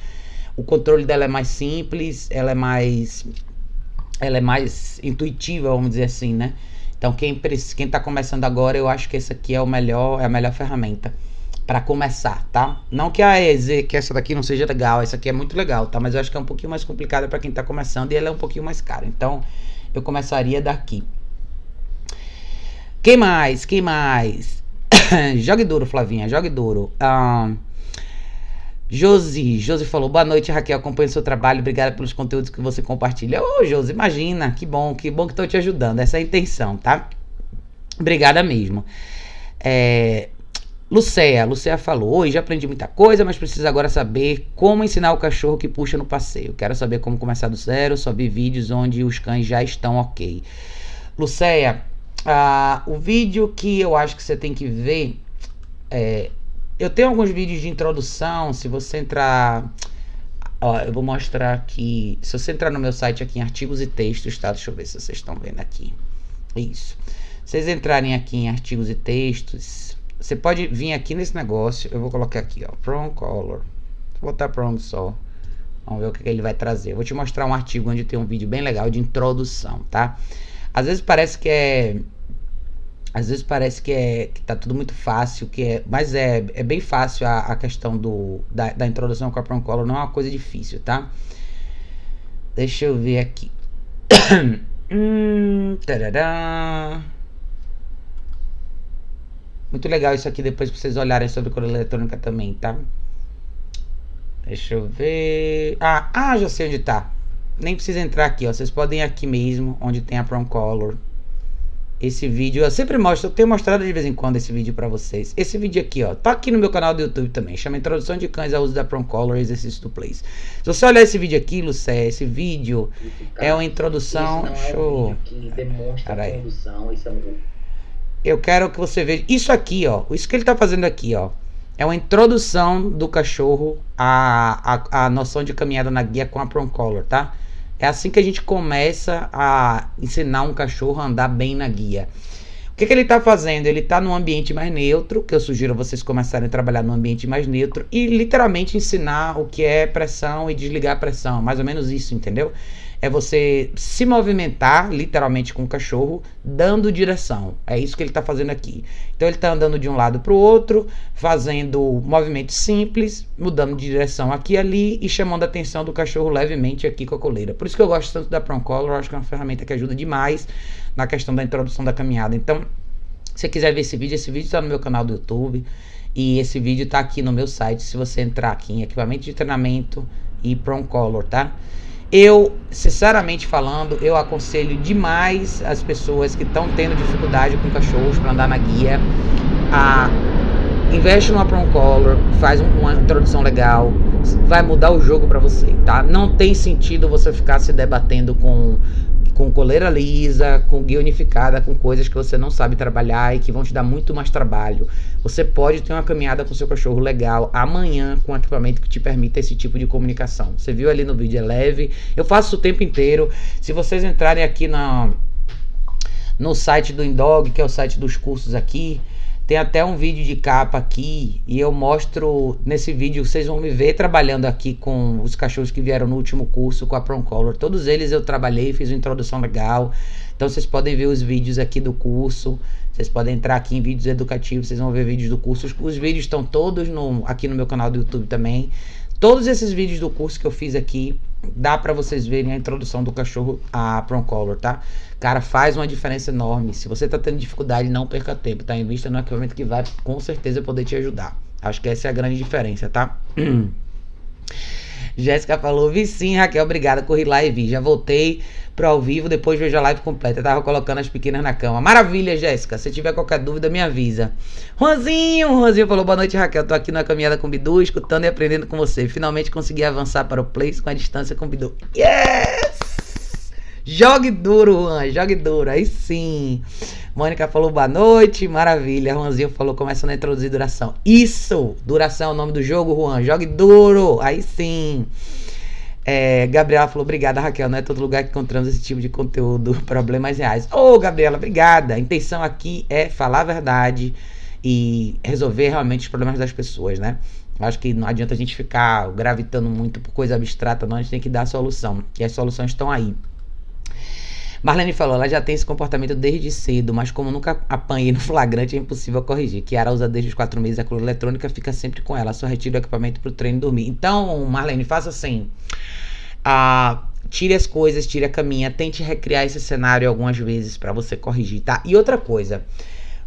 O controle dela é mais simples, ela é mais ela é mais intuitiva, vamos dizer assim, né? Então quem quem tá começando agora, eu acho que essa aqui é o melhor, é a melhor ferramenta para começar, tá? Não que a EZ, que essa daqui não seja legal, essa aqui é muito legal, tá? Mas eu acho que é um pouquinho mais complicada para quem tá começando e ela é um pouquinho mais cara. Então, eu começaria daqui. Quem mais? Quem mais? jogue duro, Flavinha, jogue duro. Um, Josi, Josi falou, boa noite, Raquel, acompanho seu trabalho, obrigada pelos conteúdos que você compartilha. Ô, Josi, imagina, que bom, que bom que estou te ajudando, essa é a intenção, tá? Obrigada mesmo. É, Lucéia, Lucéia falou: Oi, já aprendi muita coisa, mas preciso agora saber como ensinar o cachorro que puxa no passeio. Quero saber como começar do zero, só vi vídeos onde os cães já estão ok. Lucéia, ah, o vídeo que eu acho que você tem que ver é. Eu tenho alguns vídeos de introdução. Se você entrar. Ó, eu vou mostrar aqui. Se você entrar no meu site aqui em artigos e textos, tá? Deixa eu ver se vocês estão vendo aqui. Isso. Se vocês entrarem aqui em artigos e textos você pode vir aqui nesse negócio. Eu vou colocar aqui, ó. Prong Color. Vou botar Prong só. Vamos ver o que, que ele vai trazer. Eu vou te mostrar um artigo onde tem um vídeo bem legal de introdução, tá? Às vezes parece que é. Às vezes parece que é que tá tudo muito fácil, que é, mas é, é bem fácil a, a questão do, da, da introdução com a Prong Color, não é uma coisa difícil, tá? Deixa eu ver aqui. hum. Muito legal isso aqui depois pra vocês olharem sobre cola eletrônica também, tá? Deixa eu ver. Ah, ah, já sei onde tá. Nem precisa entrar aqui, ó. Vocês podem ir aqui mesmo, onde tem a Prom Color. Esse vídeo, eu sempre mostro, eu tenho mostrado de vez em quando esse vídeo para vocês. Esse vídeo aqui, ó, tá aqui no meu canal do YouTube também. Chama Introdução de Cães ao uso da Prom Color Exercício do Place. Se você olhar esse vídeo aqui, Lucé, esse vídeo é uma introdução. Show. É condução, esse é eu quero que você veja isso aqui, ó. Isso que ele está fazendo aqui, ó. É uma introdução do cachorro à, à, à noção de caminhada na guia com a Prom Color, tá? É assim que a gente começa a ensinar um cachorro a andar bem na guia. O que, que ele está fazendo? Ele está num ambiente mais neutro, que eu sugiro vocês começarem a trabalhar num ambiente mais neutro e literalmente ensinar o que é pressão e desligar a pressão. Mais ou menos isso, entendeu? É você se movimentar literalmente com o cachorro, dando direção. É isso que ele está fazendo aqui. Então ele está andando de um lado para o outro, fazendo movimentos simples, mudando de direção aqui e ali e chamando a atenção do cachorro levemente aqui com a coleira. Por isso que eu gosto tanto da Prong Color, acho que é uma ferramenta que ajuda demais na questão da introdução da caminhada. Então, se você quiser ver esse vídeo, esse vídeo está no meu canal do YouTube. E esse vídeo está aqui no meu site. Se você entrar aqui em equipamento de treinamento e Prong Color, tá? Eu, sinceramente falando, eu aconselho demais as pessoas que estão tendo dificuldade com cachorros para andar na guia a investe numa Prom Color, faz uma introdução legal, vai mudar o jogo para você, tá? Não tem sentido você ficar se debatendo com com coleira lisa, com guia unificada, com coisas que você não sabe trabalhar e que vão te dar muito mais trabalho. Você pode ter uma caminhada com seu cachorro legal amanhã com equipamento que te permita esse tipo de comunicação. Você viu ali no vídeo, é leve. Eu faço o tempo inteiro. Se vocês entrarem aqui na, no site do Indog, que é o site dos cursos aqui, tem até um vídeo de capa aqui e eu mostro nesse vídeo, vocês vão me ver trabalhando aqui com os cachorros que vieram no último curso com a Prom Color. Todos eles eu trabalhei, fiz uma introdução legal. Então vocês podem ver os vídeos aqui do curso. Vocês podem entrar aqui em vídeos educativos, vocês vão ver vídeos do curso. Os, os vídeos estão todos no, aqui no meu canal do YouTube também. Todos esses vídeos do curso que eu fiz aqui, dá para vocês verem a introdução do cachorro a Prom Color, tá? Cara, faz uma diferença enorme. Se você tá tendo dificuldade, não perca tempo, tá? Invista no equipamento que vai com certeza poder te ajudar. Acho que essa é a grande diferença, tá? Jéssica falou, vi sim, Raquel, obrigada, corri lá e vi. Já voltei pro ao vivo, depois vejo a live completa. Eu tava colocando as pequenas na cama. Maravilha, Jéssica. Se tiver qualquer dúvida, me avisa. Juanzinho, Juanzinho falou, boa noite, Raquel. Tô aqui na caminhada com o Bidu, escutando e aprendendo com você. Finalmente consegui avançar para o place com a distância com o Bidu. Yes! Jogue duro, Juan, jogue duro. Aí sim. Mônica falou boa noite, maravilha. Juanzinho falou começando a introduzir duração. Isso! Duração é o nome do jogo, Juan. Jogue duro. Aí sim. É, Gabriela falou, obrigada, Raquel. Não é todo lugar que encontramos esse tipo de conteúdo, problemas reais. Ô, oh, Gabriela, obrigada. A intenção aqui é falar a verdade e resolver realmente os problemas das pessoas, né? Acho que não adianta a gente ficar gravitando muito por coisa abstrata, não. A gente tem que dar a solução. E as soluções estão aí. Marlene falou, ela já tem esse comportamento desde cedo, mas como nunca apanhei no flagrante, é impossível corrigir. Kiara usa desde os quatro meses a cloro eletrônica, fica sempre com ela. Só retira o equipamento pro treino dormir. Então, Marlene, faça assim. Ah, tire as coisas, tire a caminha, tente recriar esse cenário algumas vezes para você corrigir, tá? E outra coisa,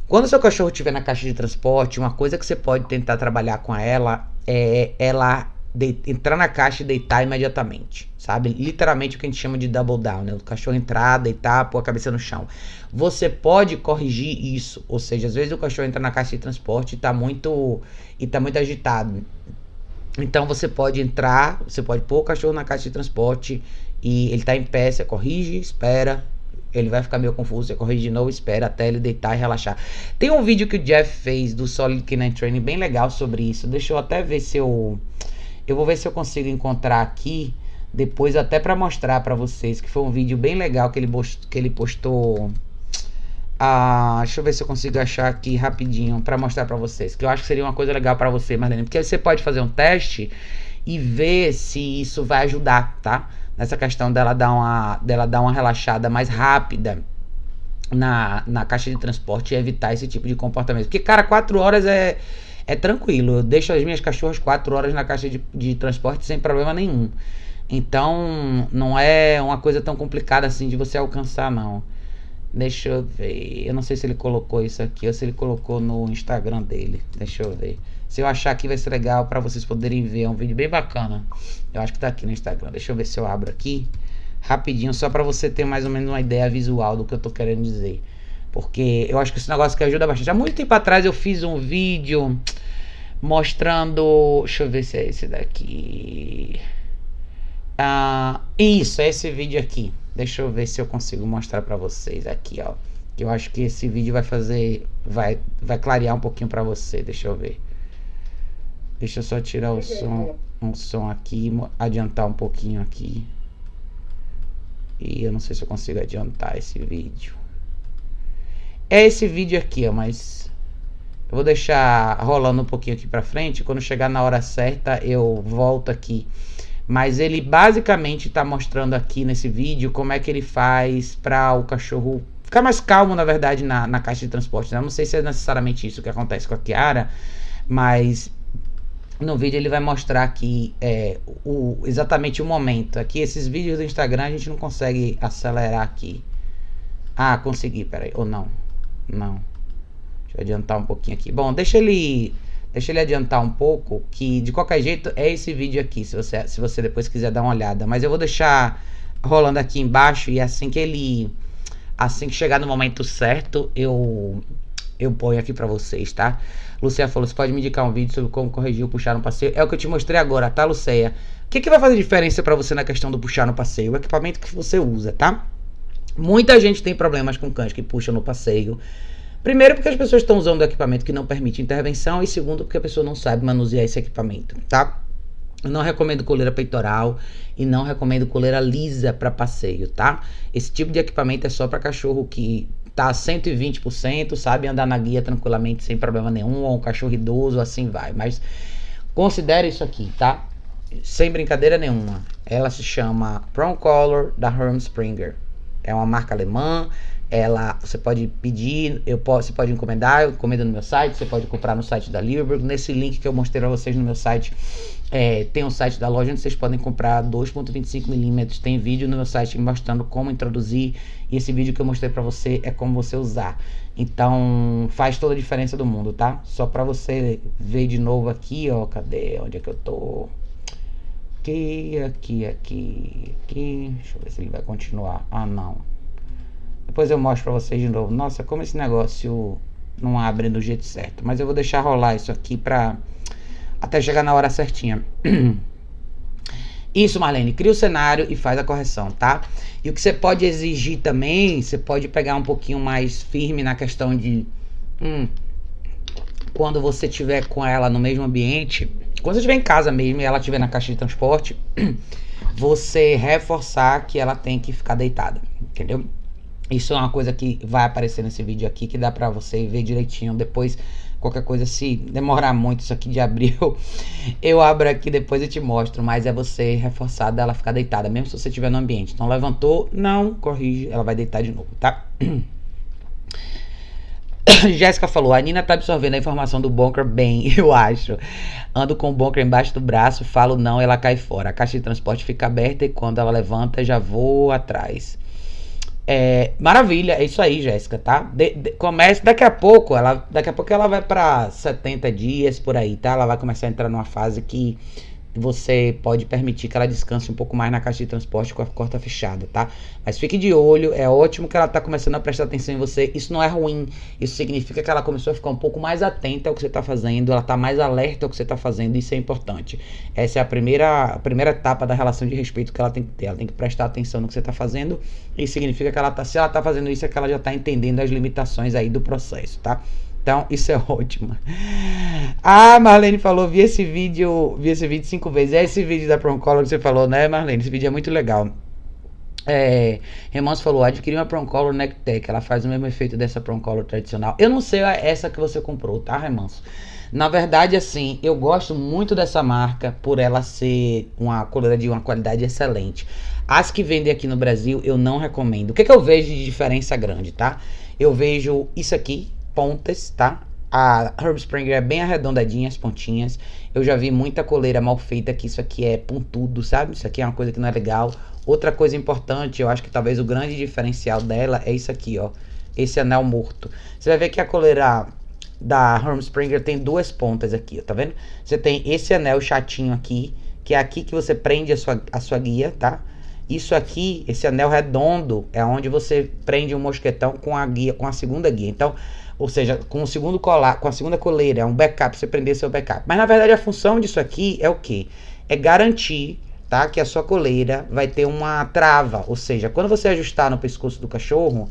quando seu cachorro estiver na caixa de transporte, uma coisa que você pode tentar trabalhar com ela é ela de, entrar na caixa e deitar imediatamente, sabe? Literalmente o que a gente chama de double down, né? O cachorro entrar, deitar, pôr a cabeça no chão. Você pode corrigir isso, ou seja, às vezes o cachorro entra na caixa de transporte e tá muito e tá muito agitado. Então você pode entrar, você pode pôr o cachorro na caixa de transporte e ele tá em pé, você corrige, espera, ele vai ficar meio confuso, você corrige de novo, espera até ele deitar e relaxar. Tem um vídeo que o Jeff fez do Solid Canine Training bem legal sobre isso. Deixa eu até ver se eu eu vou ver se eu consigo encontrar aqui depois até para mostrar para vocês que foi um vídeo bem legal que ele, que ele postou. Ah, deixa eu ver se eu consigo achar aqui rapidinho para mostrar para vocês, que eu acho que seria uma coisa legal para você, Marlene, porque você pode fazer um teste e ver se isso vai ajudar, tá? Nessa questão dela dar uma, dela dar uma relaxada mais rápida na, na caixa de transporte e evitar esse tipo de comportamento. Porque, cara, quatro horas é é tranquilo. Eu deixo as minhas cachorras quatro horas na caixa de, de transporte sem problema nenhum. Então, não é uma coisa tão complicada assim de você alcançar, não. Deixa eu ver. Eu não sei se ele colocou isso aqui ou se ele colocou no Instagram dele. Deixa eu ver. Se eu achar aqui vai ser legal para vocês poderem ver. É um vídeo bem bacana. Eu acho que tá aqui no Instagram. Deixa eu ver se eu abro aqui. Rapidinho, só para você ter mais ou menos uma ideia visual do que eu tô querendo dizer. Porque eu acho que esse negócio que ajuda bastante. Há muito tempo atrás eu fiz um vídeo mostrando. Deixa eu ver se é esse daqui. Ah, isso, é esse vídeo aqui. Deixa eu ver se eu consigo mostrar para vocês aqui, ó. Eu acho que esse vídeo vai fazer. Vai, vai clarear um pouquinho para você. Deixa eu ver. Deixa eu só tirar o som, um som aqui, adiantar um pouquinho aqui. E eu não sei se eu consigo adiantar esse vídeo é esse vídeo aqui, ó, mas eu vou deixar rolando um pouquinho aqui para frente, quando chegar na hora certa eu volto aqui. Mas ele basicamente está mostrando aqui nesse vídeo como é que ele faz para o cachorro ficar mais calmo, na verdade, na, na caixa de transporte. Né? Não sei se é necessariamente isso que acontece com a Kiara, mas no vídeo ele vai mostrar aqui é, o, exatamente o momento. Aqui esses vídeos do Instagram a gente não consegue acelerar aqui. Ah, consegui, peraí, ou não. Não. Deixa eu adiantar um pouquinho aqui. Bom, deixa ele deixa ele adiantar um pouco, que de qualquer jeito é esse vídeo aqui, se você, se você depois quiser dar uma olhada. Mas eu vou deixar rolando aqui embaixo e assim que ele assim que chegar no momento certo, eu eu ponho aqui para vocês, tá? Lucia falou, você pode me indicar um vídeo sobre como corrigir o puxar no passeio? É o que eu te mostrei agora, tá, Lucia? O que, que vai fazer diferença para você na questão do puxar no passeio? O equipamento que você usa, tá? Muita gente tem problemas com cães que puxam no passeio. Primeiro, porque as pessoas estão usando equipamento que não permite intervenção, e segundo, porque a pessoa não sabe manusear esse equipamento, tá? Eu não recomendo coleira peitoral e não recomendo coleira lisa para passeio, tá? Esse tipo de equipamento é só para cachorro que tá 120%, sabe andar na guia tranquilamente sem problema nenhum, ou um cachorro idoso, assim vai. Mas considere isso aqui, tá? Sem brincadeira nenhuma. Ela se chama Prong Color da Herm Springer. É uma marca alemã. Ela, você pode pedir, eu posso, você pode encomendar, eu encomendo no meu site, você pode comprar no site da Lieberberg. Nesse link que eu mostrei para vocês no meu site, é, tem um site da loja onde vocês podem comprar 2.25mm. Tem vídeo no meu site mostrando como introduzir. E esse vídeo que eu mostrei para você é como você usar. Então faz toda a diferença do mundo, tá? Só para você ver de novo aqui, ó. Cadê? Onde é que eu tô? Aqui, aqui, aqui, aqui. Deixa eu ver se ele vai continuar. Ah, não. Depois eu mostro pra vocês de novo. Nossa, como esse negócio não abre do jeito certo. Mas eu vou deixar rolar isso aqui pra... Até chegar na hora certinha. Isso, Marlene, cria o cenário e faz a correção, tá? E o que você pode exigir também, você pode pegar um pouquinho mais firme na questão de... Hum, quando você tiver com ela no mesmo ambiente, quando você estiver em casa mesmo e ela estiver na caixa de transporte, você reforçar que ela tem que ficar deitada, entendeu? Isso é uma coisa que vai aparecer nesse vídeo aqui, que dá pra você ver direitinho. Depois, qualquer coisa, se demorar muito isso aqui de abrir, eu, eu abro aqui depois e te mostro. Mas é você reforçar dela ficar deitada, mesmo se você estiver no ambiente. Então, levantou, não, corrige, ela vai deitar de novo, tá? Jéssica falou: a Nina tá absorvendo a informação do bunker bem, eu acho. Ando com o bunker embaixo do braço, falo não, ela cai fora. A caixa de transporte fica aberta e quando ela levanta, já vou atrás. É, maravilha, é isso aí, Jéssica, tá? De, de, comece daqui a pouco, ela, daqui a pouco ela vai para 70 dias por aí, tá? Ela vai começar a entrar numa fase que você pode permitir que ela descanse um pouco mais na caixa de transporte com a porta fechada, tá? Mas fique de olho, é ótimo que ela tá começando a prestar atenção em você. Isso não é ruim, isso significa que ela começou a ficar um pouco mais atenta ao que você tá fazendo, ela tá mais alerta ao que você tá fazendo, isso é importante. Essa é a primeira, a primeira etapa da relação de respeito que ela tem que ter. Ela tem que prestar atenção no que você tá fazendo, e significa que ela tá, se ela tá fazendo isso, é que ela já tá entendendo as limitações aí do processo, tá? Então, isso é ótimo. Ah, Marlene falou, vi esse vídeo, vi esse vídeo cinco vezes. É esse vídeo da Proncolor que você falou, né, Marlene? Esse vídeo é muito legal. É, Remanso falou, adquiri uma Proncolor Nectec, ela faz o mesmo efeito dessa Proncolor tradicional. Eu não sei essa que você comprou, tá, Remanso? Na verdade, assim, eu gosto muito dessa marca por ela ser uma coleira de uma qualidade excelente. As que vendem aqui no Brasil, eu não recomendo. O que, que eu vejo de diferença grande, tá? Eu vejo isso aqui, pontas, tá? A Herb Springer é bem arredondadinha as pontinhas. Eu já vi muita coleira mal feita que isso aqui é pontudo, sabe? Isso aqui é uma coisa que não é legal. Outra coisa importante, eu acho que talvez o grande diferencial dela é isso aqui, ó. Esse anel morto. Você vai ver que a coleira da Herm Springer tem duas pontas aqui, ó, tá vendo? Você tem esse anel chatinho aqui, que é aqui que você prende a sua, a sua guia, tá? Isso aqui, esse anel redondo, é onde você prende um mosquetão com a guia, com a segunda guia. Então, ou seja, com o segundo colar, com a segunda coleira, é um backup, você prender seu backup. Mas na verdade a função disso aqui é o que? É garantir, tá, que a sua coleira vai ter uma trava, ou seja, quando você ajustar no pescoço do cachorro,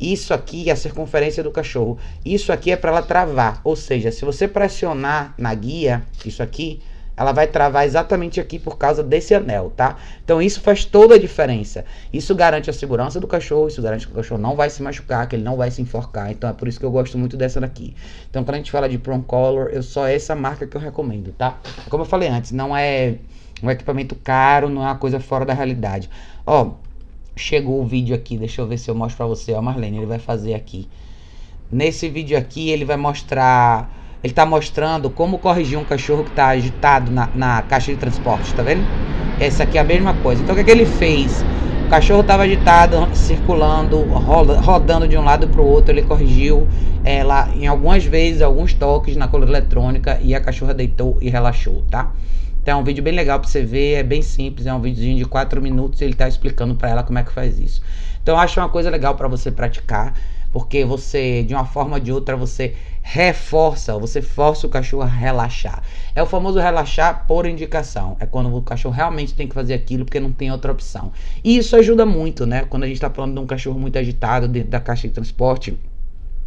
isso aqui é a circunferência do cachorro. Isso aqui é para ela travar, ou seja, se você pressionar na guia, isso aqui, ela vai travar exatamente aqui por causa desse anel, tá? Então isso faz toda a diferença. Isso garante a segurança do cachorro, isso garante que o cachorro não vai se machucar, que ele não vai se enforcar. Então é por isso que eu gosto muito dessa daqui. Então quando a gente fala de Prom Color, eu só essa marca que eu recomendo, tá? Como eu falei antes, não é um equipamento caro, não é uma coisa fora da realidade. Ó, chegou o vídeo aqui, deixa eu ver se eu mostro pra você, ó, Marlene, ele vai fazer aqui. Nesse vídeo aqui ele vai mostrar ele está mostrando como corrigir um cachorro que está agitado na, na, caixa de transporte, tá vendo? Essa aqui é a mesma coisa. Então o que, é que ele fez? O cachorro estava agitado, circulando, rodando de um lado para o outro. Ele corrigiu ela em algumas vezes, alguns toques na coleira eletrônica e a cachorra deitou e relaxou, tá? Então é um vídeo bem legal para você ver, é bem simples, é um videozinho de 4 minutos e ele está explicando para ela como é que faz isso. Então eu acho uma coisa legal para você praticar porque você, de uma forma ou de outra, você reforça, você força o cachorro a relaxar. É o famoso relaxar por indicação. É quando o cachorro realmente tem que fazer aquilo porque não tem outra opção. E isso ajuda muito, né? Quando a gente está falando de um cachorro muito agitado dentro da caixa de transporte,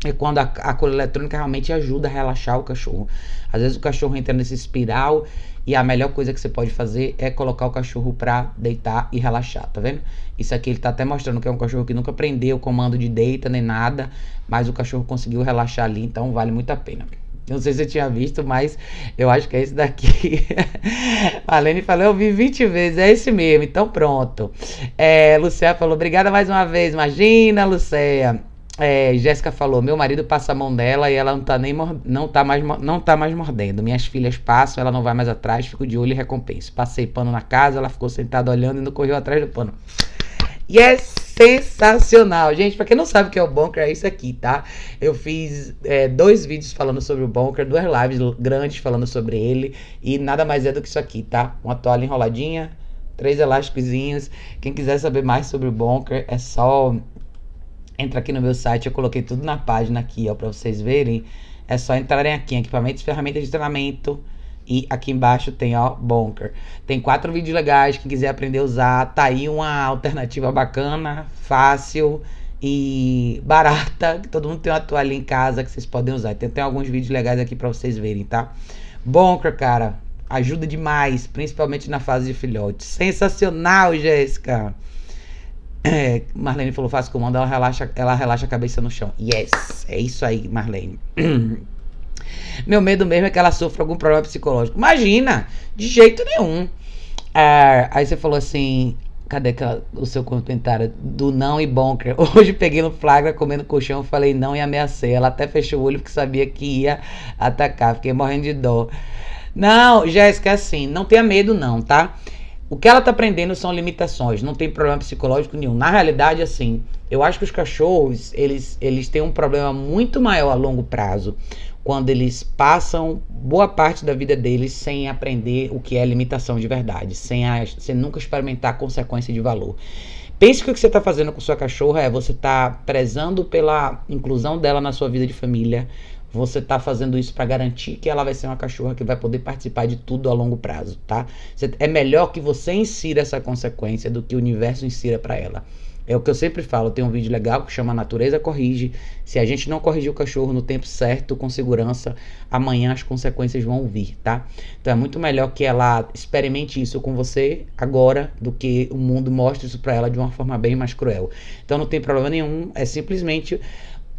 é quando a, a coleira eletrônica realmente ajuda a relaxar o cachorro. Às vezes o cachorro entra nesse espiral e a melhor coisa que você pode fazer é colocar o cachorro pra deitar e relaxar, tá vendo? Isso aqui ele tá até mostrando que é um cachorro que nunca aprendeu o comando de deita nem nada, mas o cachorro conseguiu relaxar ali, então vale muito a pena. Não sei se você tinha visto, mas eu acho que é esse daqui. a Lene falou, eu vi 20 vezes, é esse mesmo, então pronto. É, Lucéia falou, obrigada mais uma vez, imagina, Lucéia. É, Jéssica falou: meu marido passa a mão dela e ela não tá nem não tá mais não tá mais mordendo. Minhas filhas passam, ela não vai mais atrás, fico de olho e recompenso. Passei pano na casa, ela ficou sentada olhando e não correu atrás do pano. E é sensacional, gente. Pra quem não sabe o que é o Bunker, é isso aqui, tá? Eu fiz é, dois vídeos falando sobre o Bunker, duas lives grandes falando sobre ele. E nada mais é do que isso aqui, tá? Uma toalha enroladinha, três elásticozinhos. Quem quiser saber mais sobre o Bunker, é só entra aqui no meu site, eu coloquei tudo na página aqui, ó, para vocês verem. É só entrarem aqui, equipamentos, ferramentas de treinamento. E aqui embaixo tem, ó, Bonker. Tem quatro vídeos legais, quem quiser aprender a usar, tá aí uma alternativa bacana, fácil e barata, que todo mundo tem uma toalha em casa que vocês podem usar. Tem, tem alguns vídeos legais aqui para vocês verem, tá? Bonker, cara, ajuda demais, principalmente na fase de filhote. Sensacional, Jéssica! É, Marlene falou, faz comando, ela relaxa, ela relaxa a cabeça no chão. Yes, é isso aí, Marlene. Meu medo mesmo é que ela sofra algum problema psicológico. Imagina, de jeito nenhum. É, aí você falou assim, cadê o seu comentário do não e bonker? Hoje peguei no flagra comendo colchão, falei não e ameacei. Ela até fechou o olho porque sabia que ia atacar. Fiquei morrendo de dor. Não, Jéssica, é assim, não tenha medo não, tá? O que ela está aprendendo são limitações, não tem problema psicológico nenhum. Na realidade, assim, eu acho que os cachorros, eles, eles têm um problema muito maior a longo prazo quando eles passam boa parte da vida deles sem aprender o que é limitação de verdade, sem, a, sem nunca experimentar consequência de valor. Pense que o que você está fazendo com sua cachorra é você está prezando pela inclusão dela na sua vida de família, você está fazendo isso para garantir que ela vai ser uma cachorra que vai poder participar de tudo a longo prazo, tá? É melhor que você insira essa consequência do que o universo insira para ela. É o que eu sempre falo, tem um vídeo legal que chama Natureza Corrige. Se a gente não corrigir o cachorro no tempo certo, com segurança, amanhã as consequências vão vir, tá? Então é muito melhor que ela experimente isso com você agora do que o mundo mostre isso para ela de uma forma bem mais cruel. Então não tem problema nenhum, é simplesmente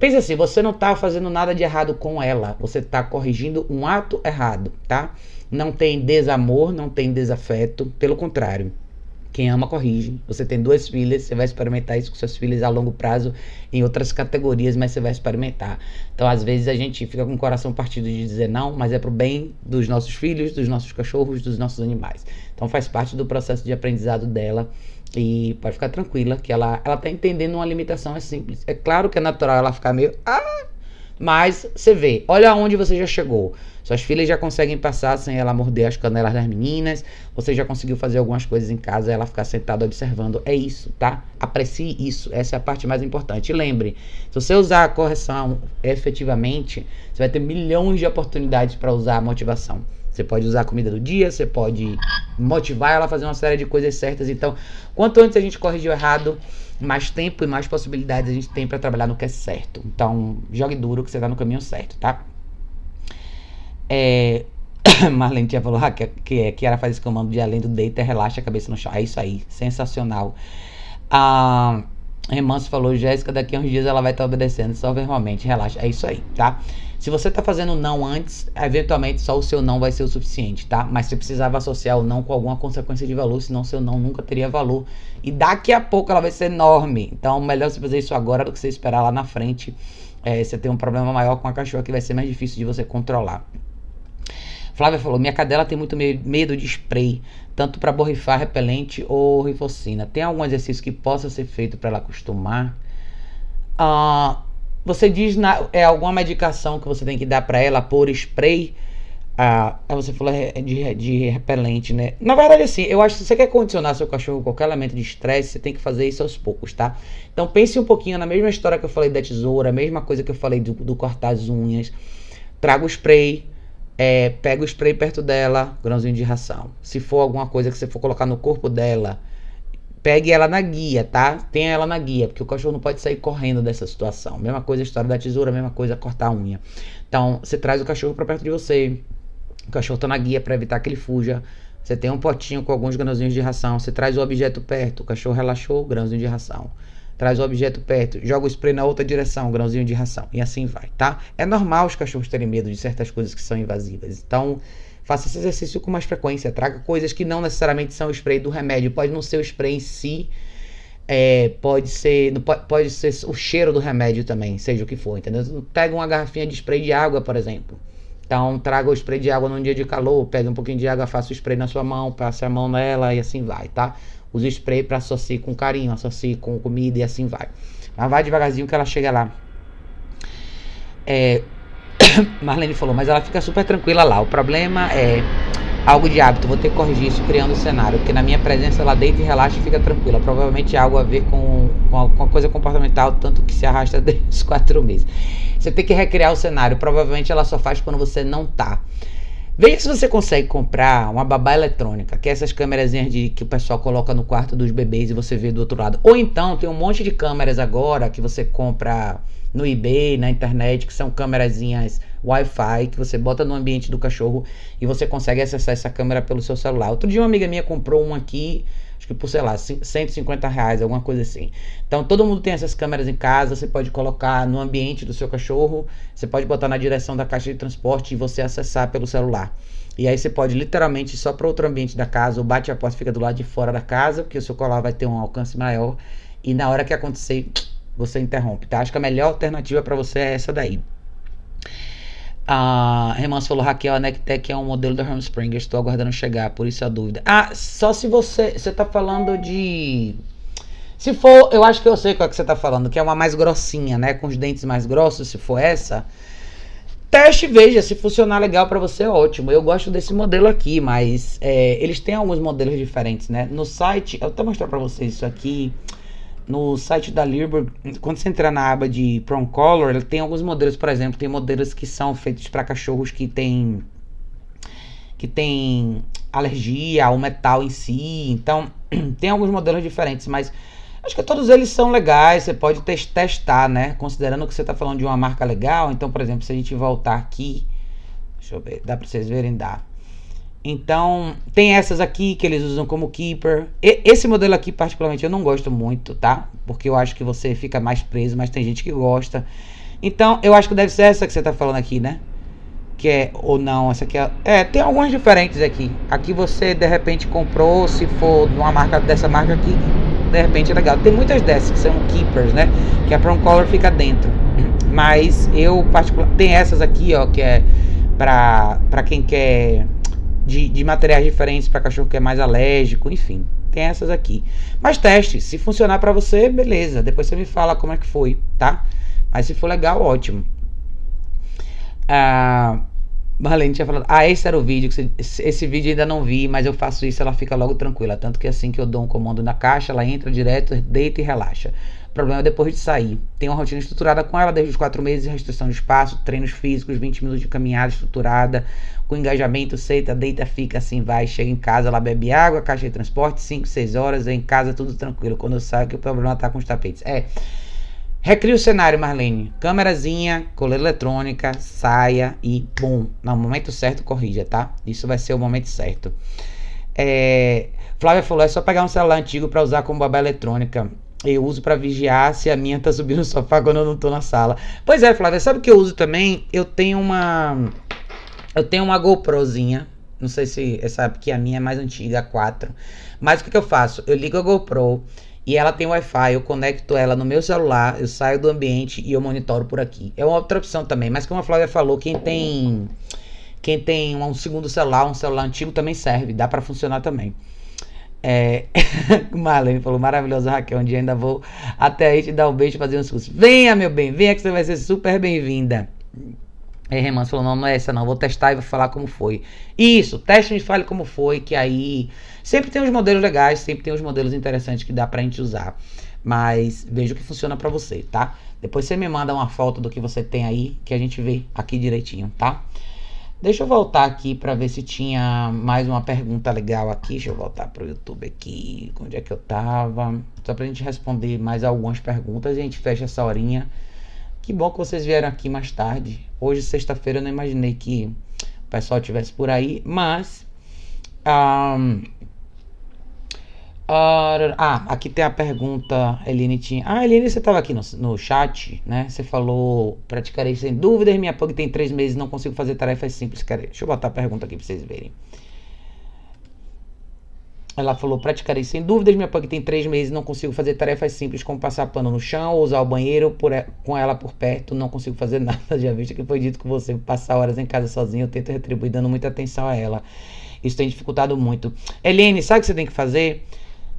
Pense assim, você não está fazendo nada de errado com ela, você está corrigindo um ato errado, tá? Não tem desamor, não tem desafeto, pelo contrário. Quem ama, corrige. Você tem duas filhas, você vai experimentar isso com suas filhas a longo prazo em outras categorias, mas você vai experimentar. Então, às vezes, a gente fica com o coração partido de dizer não, mas é pro bem dos nossos filhos, dos nossos cachorros, dos nossos animais. Então, faz parte do processo de aprendizado dela. E pode ficar tranquila que ela, ela tá entendendo uma limitação, é simples. É claro que é natural ela ficar meio. Ah! Mas você vê, olha aonde você já chegou. Suas filhas já conseguem passar sem ela morder as canelas das meninas. Você já conseguiu fazer algumas coisas em casa, ela ficar sentada observando. É isso, tá? Aprecie isso. Essa é a parte mais importante. E lembre, se você usar a correção efetivamente, você vai ter milhões de oportunidades para usar a motivação. Você pode usar a comida do dia, você pode motivar ela a fazer uma série de coisas certas. Então, quanto antes a gente corrigir o errado, mais tempo e mais possibilidades a gente tem para trabalhar no que é certo. Então, jogue duro que você tá no caminho certo, tá? É... Marlene tinha falado ah, que, que, que ela faz esse comando de além do deita, relaxa a cabeça no chão. É isso aí, sensacional. A Remanso falou, Jéssica, daqui a uns dias ela vai estar tá obedecendo, só verbalmente, relaxa. É isso aí, tá? Se você tá fazendo não antes, eventualmente só o seu não vai ser o suficiente, tá? Mas você precisava associar o não com alguma consequência de valor, senão seu não nunca teria valor. E daqui a pouco ela vai ser enorme. Então, melhor você fazer isso agora do que você esperar lá na frente. É, você tem um problema maior com a cachorra que vai ser mais difícil de você controlar. Flávia falou: minha cadela tem muito medo de spray, tanto para borrifar repelente ou rifocina. Tem algum exercício que possa ser feito para ela acostumar? Ah, você diz na, é alguma medicação que você tem que dar para ela por spray? Ah, você falou de, de repelente, né? Na verdade, assim, eu acho que se você quer condicionar seu cachorro com qualquer elemento de estresse, você tem que fazer isso aos poucos, tá? Então pense um pouquinho na mesma história que eu falei da tesoura, a mesma coisa que eu falei do, do cortar as unhas. Traga o spray, é, pega o spray perto dela, grãozinho de ração. Se for alguma coisa que você for colocar no corpo dela, pegue ela na guia, tá? Tenha ela na guia, porque o cachorro não pode sair correndo dessa situação. Mesma coisa a história da tesoura, mesma coisa cortar a unha. Então, você traz o cachorro para perto de você. O cachorro tá na guia para evitar que ele fuja. Você tem um potinho com alguns grãozinhos de ração. Você traz o objeto perto. O cachorro relaxou, grãozinho de ração traz o objeto perto, joga o spray na outra direção, grãozinho de ração, e assim vai, tá? É normal os cachorros terem medo de certas coisas que são invasivas, então faça esse exercício com mais frequência, traga coisas que não necessariamente são o spray do remédio, pode não ser o spray em si, é, pode ser pode ser o cheiro do remédio também, seja o que for, entendeu? Pega uma garrafinha de spray de água, por exemplo. Então, traga o spray de água num dia de calor, pega um pouquinho de água, faça o spray na sua mão, passe a mão nela e assim vai, tá? Use spray para associar com carinho, associe com comida e assim vai. Mas vai devagarzinho que ela chega lá. É, Marlene falou, mas ela fica super tranquila lá. O problema é algo de hábito. Vou ter que corrigir isso criando o cenário. Porque na minha presença ela deita e relaxa e fica tranquila. Provavelmente é algo a ver com, com, a, com a coisa comportamental, tanto que se arrasta desde os quatro meses. Você tem que recriar o cenário. Provavelmente ela só faz quando você não tá. Veja se você consegue comprar uma babá eletrônica, que é essas câmeras de, que o pessoal coloca no quarto dos bebês e você vê do outro lado. Ou então tem um monte de câmeras agora que você compra no eBay, na internet, que são câmerazinhas Wi-Fi que você bota no ambiente do cachorro e você consegue acessar essa câmera pelo seu celular. Outro dia uma amiga minha comprou um aqui acho que por, sei lá, 150 reais, alguma coisa assim. Então todo mundo tem essas câmeras em casa, você pode colocar no ambiente do seu cachorro, você pode botar na direção da caixa de transporte e você acessar pelo celular. E aí você pode literalmente só para outro ambiente da casa, ou bate a porta fica do lado de fora da casa, porque o seu colar vai ter um alcance maior. E na hora que acontecer, você interrompe, tá? Acho que a melhor alternativa para você é essa daí. A Remans falou, Raquel, a Nectec é um modelo da Hamspringer, estou aguardando chegar, por isso a dúvida. Ah, só se você, você tá falando de... Se for, eu acho que eu sei qual é que você tá falando, que é uma mais grossinha, né, com os dentes mais grossos, se for essa... Teste, veja, se funcionar legal para você, ótimo. Eu gosto desse modelo aqui, mas é, eles têm alguns modelos diferentes, né? No site, eu até mostrar para vocês isso aqui. No site da Lirburg, quando você entrar na aba de Prong Color, ele tem alguns modelos, por exemplo, tem modelos que são feitos para cachorros que têm que tem alergia ao metal em si. Então, tem alguns modelos diferentes, mas acho que todos eles são legais. Você pode testar, né? Considerando que você está falando de uma marca legal. Então, por exemplo, se a gente voltar aqui, deixa eu ver, dá para vocês verem, dá. Então, tem essas aqui que eles usam como keeper. E, esse modelo aqui, particularmente, eu não gosto muito, tá? Porque eu acho que você fica mais preso, mas tem gente que gosta. Então, eu acho que deve ser essa que você tá falando aqui, né? Que é, ou não, essa aqui é. É, tem algumas diferentes aqui. Aqui você, de repente, comprou, se for de uma marca dessa marca aqui, de repente é legal. Tem muitas dessas que são keepers, né? Que a Prom Color fica dentro. Mas eu, particular, tem essas aqui, ó, que é pra, pra quem quer de, de materiais diferentes para cachorro que é mais alérgico, enfim. Tem essas aqui. Mas teste, se funcionar para você, beleza. Depois você me fala como é que foi, tá? Mas se for legal, ótimo. Ah, Marlene tinha falado, ah, esse era o vídeo, esse vídeo ainda não vi, mas eu faço isso, ela fica logo tranquila. Tanto que assim que eu dou um comando na caixa, ela entra direto, deita e relaxa problema é depois de sair. Tem uma rotina estruturada com ela desde os quatro meses, restrição de espaço, treinos físicos, 20 minutos de caminhada estruturada, com engajamento, seita, deita, fica, assim vai, chega em casa, ela bebe água, caixa de transporte, 5, 6 horas, em casa tudo tranquilo. Quando eu saio que o problema tá com os tapetes. É. Recria o cenário, Marlene. Câmerazinha, coleira eletrônica, saia e bum. No momento certo, corrija, tá? Isso vai ser o momento certo. É, Flávia falou: é só pegar um celular antigo para usar como babá eletrônica eu uso para vigiar se a minha tá subindo no sofá quando eu não tô na sala. Pois é, Flávia, sabe o que eu uso também? Eu tenho uma eu tenho uma GoProzinha. Não sei se sabe que a minha é mais antiga, a 4. Mas o que, que eu faço? Eu ligo a GoPro e ela tem Wi-Fi, eu conecto ela no meu celular, eu saio do ambiente e eu monitoro por aqui. É uma outra opção também, mas como a Flávia falou, quem tem quem tem um segundo celular, um celular antigo também serve, dá para funcionar também. É, Marlene falou, maravilhoso, Raquel. Um dia ainda vou até aí te dar um beijo e fazer uns cursos. Venha, meu bem, venha que você vai ser super bem-vinda. Aí Reman falou, não, não é essa não, vou testar e vou falar como foi. Isso, teste e fale como foi, que aí sempre tem uns modelos legais, sempre tem uns modelos interessantes que dá pra gente usar. Mas veja o que funciona para você, tá? Depois você me manda uma foto do que você tem aí, que a gente vê aqui direitinho, tá? Deixa eu voltar aqui para ver se tinha mais uma pergunta legal aqui. Deixa eu voltar pro YouTube aqui. Onde é que eu tava? Só pra gente responder mais algumas perguntas a gente fecha essa horinha. Que bom que vocês vieram aqui mais tarde. Hoje, sexta-feira, eu não imaginei que o pessoal estivesse por aí, mas. Um, ah, aqui tem a pergunta, Eline tinha. Ah, Eline, você estava aqui no, no chat, né? Você falou, praticarei sem dúvidas, minha pug tem três meses, não consigo fazer tarefas simples. Deixa eu botar a pergunta aqui para vocês verem. Ela falou, praticarei sem dúvidas, minha pug tem três meses, não consigo fazer tarefas simples como passar pano no chão ou usar o banheiro por, com ela por perto, não consigo fazer nada. Já visto que foi dito que você passar horas em casa sozinho, eu tento retribuir dando muita atenção a ela. Isso tem dificultado muito. Helene, sabe o que você tem que fazer?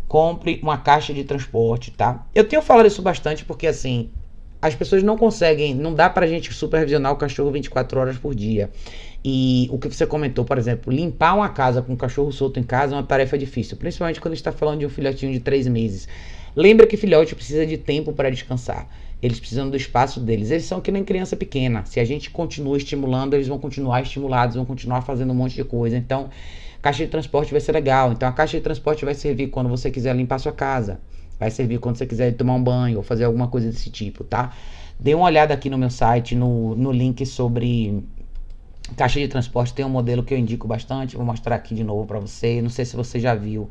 compre uma caixa de transporte, tá? Eu tenho falado isso bastante porque assim, as pessoas não conseguem, não dá pra gente supervisionar o cachorro 24 horas por dia. E o que você comentou, por exemplo, limpar uma casa com um cachorro solto em casa é uma tarefa difícil, principalmente quando está falando de um filhotinho de 3 meses. Lembra que filhote precisa de tempo para descansar. Eles precisam do espaço deles. Eles são que nem criança pequena. Se a gente continua estimulando, eles vão continuar estimulados, vão continuar fazendo um monte de coisa. Então, Caixa de transporte vai ser legal. Então a caixa de transporte vai servir quando você quiser limpar sua casa. Vai servir quando você quiser tomar um banho ou fazer alguma coisa desse tipo, tá? Dê uma olhada aqui no meu site, no, no link sobre caixa de transporte. Tem um modelo que eu indico bastante. Vou mostrar aqui de novo para você. Não sei se você já viu,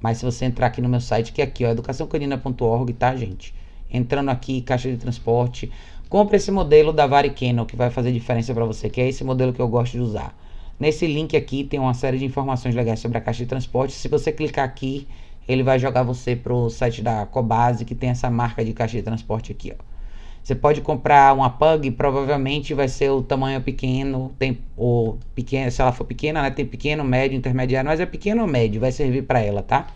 mas se você entrar aqui no meu site, que é aqui, ó, educaçãocanina.org, tá, gente? Entrando aqui, caixa de transporte. Compre esse modelo da Varicano, que vai fazer diferença para você, que é esse modelo que eu gosto de usar. Nesse link aqui tem uma série de informações legais sobre a caixa de transporte. Se você clicar aqui, ele vai jogar você para o site da Cobase, que tem essa marca de caixa de transporte aqui. Ó. Você pode comprar uma pug, provavelmente vai ser o tamanho pequeno, tem o pequeno, se ela for pequena, né, tem pequeno, médio, intermediário, mas é pequeno ou médio, vai servir para ela, tá?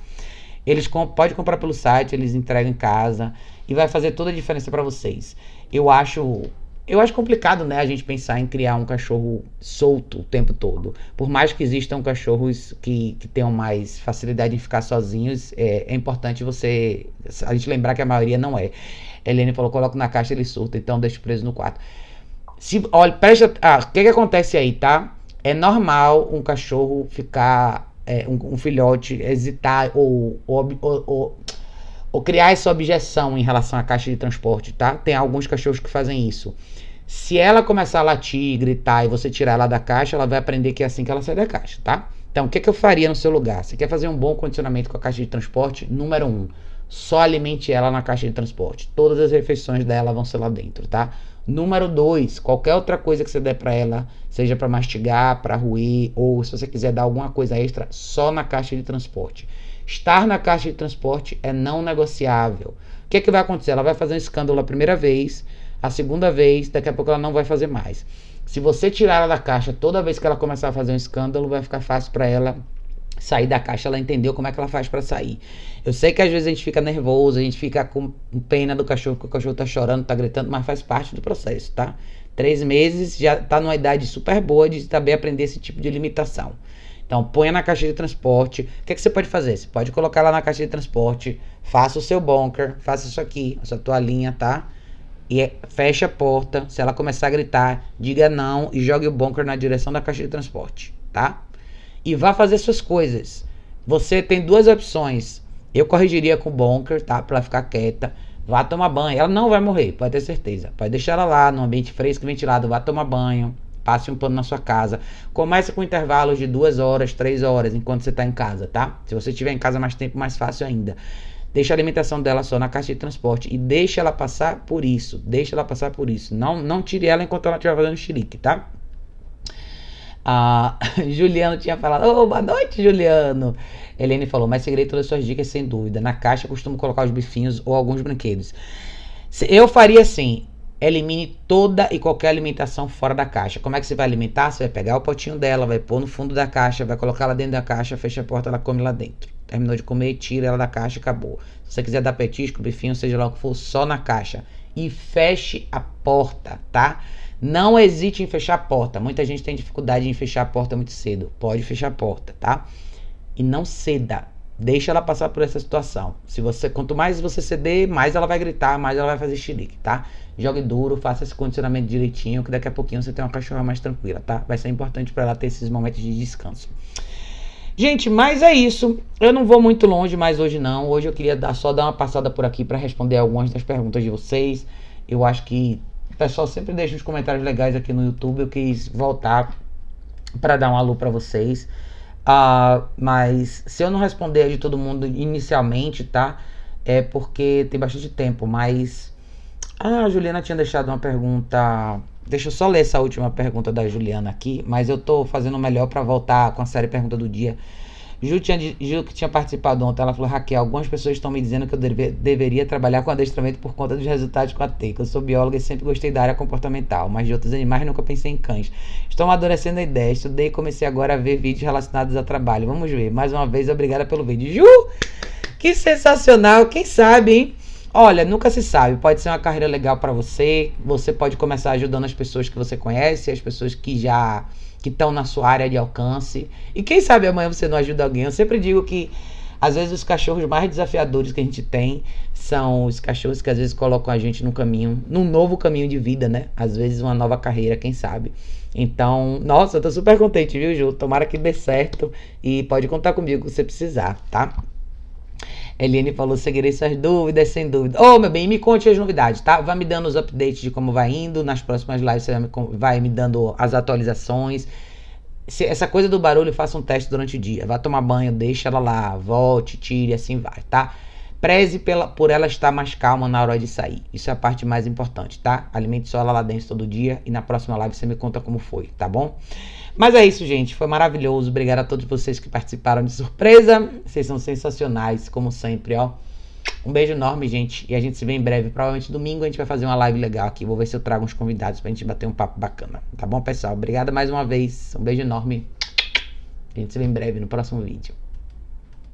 Eles com, pode comprar pelo site, eles entregam em casa e vai fazer toda a diferença para vocês. Eu acho eu acho complicado, né, a gente pensar em criar um cachorro solto o tempo todo. Por mais que existam cachorros que, que tenham mais facilidade em ficar sozinhos, é, é importante você a gente lembrar que a maioria não é. Helene falou, coloca na caixa ele surta, então deixa preso no quarto. Se, olha, presta, ah, o que que acontece aí, tá? É normal um cachorro ficar, é, um, um, filhote hesitar ou, ou, ou, ou criar essa objeção em relação à caixa de transporte, tá? Tem alguns cachorros que fazem isso. Se ela começar a latir, gritar e você tirar ela da caixa, ela vai aprender que é assim que ela sai da caixa, tá? Então, o que, que eu faria no seu lugar? Você quer fazer um bom condicionamento com a caixa de transporte? Número um, só alimente ela na caixa de transporte. Todas as refeições dela vão ser lá dentro, tá? Número dois, qualquer outra coisa que você der para ela, seja para mastigar, para ruir, ou se você quiser dar alguma coisa extra, só na caixa de transporte. Estar na caixa de transporte é não negociável. O que, é que vai acontecer? Ela vai fazer um escândalo a primeira vez, a segunda vez, daqui a pouco ela não vai fazer mais. Se você tirar ela da caixa toda vez que ela começar a fazer um escândalo, vai ficar fácil para ela sair da caixa, ela entendeu como é que ela faz para sair. Eu sei que às vezes a gente fica nervoso, a gente fica com pena do cachorro, porque o cachorro tá chorando, tá gritando, mas faz parte do processo, tá? Três meses já tá numa idade super boa de também aprender esse tipo de limitação. Então, ponha na caixa de transporte. O que, é que você pode fazer? Você pode colocar lá na caixa de transporte, faça o seu bunker, faça isso aqui, essa toalhinha, tá? E é, feche a porta. Se ela começar a gritar, diga não e jogue o bunker na direção da caixa de transporte, tá? e vá fazer suas coisas. Você tem duas opções. Eu corrigiria com o bunker, tá? Pra ela ficar quieta. Vá tomar banho. Ela não vai morrer, pode ter certeza. Pode deixar ela lá, no ambiente fresco e ventilado. Vá tomar banho. Passe um pano na sua casa. Comece com intervalos de duas horas, três horas, enquanto você está em casa, tá? Se você estiver em casa mais tempo, mais fácil ainda. Deixa a alimentação dela só na caixa de transporte e deixa ela passar por isso. Deixa ela passar por isso. Não, não tire ela enquanto ela estiver fazendo xilique, tá? A Juliano tinha falado, oh, boa noite, Juliano. Helene falou, mas segurei todas as suas dicas sem dúvida. Na caixa costumo colocar os bifinhos ou alguns brinquedos. Eu faria assim, elimine toda e qualquer alimentação fora da caixa. Como é que você vai alimentar? Você vai pegar o potinho dela, vai pôr no fundo da caixa, vai colocar ela dentro da caixa, fecha a porta, ela come lá dentro. Terminou de comer, tira ela da caixa acabou. Se você quiser dar petisco, bifinho, seja lá o que for, só na caixa. E feche a porta, tá? Não hesite em fechar a porta. Muita gente tem dificuldade em fechar a porta muito cedo. Pode fechar a porta, tá? E não ceda. Deixa ela passar por essa situação. Se você, quanto mais você ceder, mais ela vai gritar, mais ela vai fazer xilique, tá? Jogue duro, faça esse condicionamento direitinho, que daqui a pouquinho você tem uma cachorra mais tranquila, tá? Vai ser importante para ela ter esses momentos de descanso. Gente, mas é isso. Eu não vou muito longe mais hoje não. Hoje eu queria dar, só dar uma passada por aqui para responder algumas das perguntas de vocês. Eu acho que pessoal sempre deixa uns comentários legais aqui no YouTube. Eu quis voltar para dar um alô para vocês. Uh, mas se eu não responder de todo mundo inicialmente, tá? É porque tem bastante tempo. Mas ah, a Juliana tinha deixado uma pergunta. Deixa eu só ler essa última pergunta da Juliana aqui. Mas eu tô fazendo o melhor para voltar com a série Pergunta do Dia. Ju, tinha, Ju que tinha participado ontem, ela falou, Raquel, algumas pessoas estão me dizendo que eu deve, deveria trabalhar com adestramento por conta dos resultados com a TEIC. Eu sou bióloga e sempre gostei da área comportamental, mas de outros animais nunca pensei em cães. Estou amadurecendo a ideia, estudei e comecei agora a ver vídeos relacionados a trabalho. Vamos ver. Mais uma vez, obrigada pelo vídeo. Ju, que sensacional. Quem sabe, hein? Olha, nunca se sabe. Pode ser uma carreira legal para você. Você pode começar ajudando as pessoas que você conhece, as pessoas que já que estão na sua área de alcance. E quem sabe amanhã você não ajuda alguém. Eu sempre digo que às vezes os cachorros mais desafiadores que a gente tem são os cachorros que às vezes colocam a gente no caminho, num novo caminho de vida, né? Às vezes uma nova carreira, quem sabe. Então, nossa, eu tô super contente, viu, Ju? Tomara que dê certo e pode contar comigo se precisar, tá? Eliane falou: seguirei suas dúvidas, sem dúvida. Ô, oh, meu bem, me conte as novidades, tá? Vai me dando os updates de como vai indo. Nas próximas lives você vai me, vai me dando as atualizações. Se essa coisa do barulho, faça um teste durante o dia. Vá tomar banho, deixa ela lá, volte, tire, assim vai, tá? Preze pela, por ela estar mais calma na hora de sair. Isso é a parte mais importante, tá? Alimente só ela lá dentro todo dia e na próxima live você me conta como foi, tá bom? Mas é isso, gente. Foi maravilhoso. Obrigado a todos vocês que participaram de surpresa. Vocês são sensacionais, como sempre, ó. Um beijo enorme, gente. E a gente se vê em breve. Provavelmente domingo a gente vai fazer uma live legal aqui. Vou ver se eu trago uns convidados pra gente bater um papo bacana. Tá bom, pessoal? Obrigada mais uma vez. Um beijo enorme. A gente se vê em breve no próximo vídeo.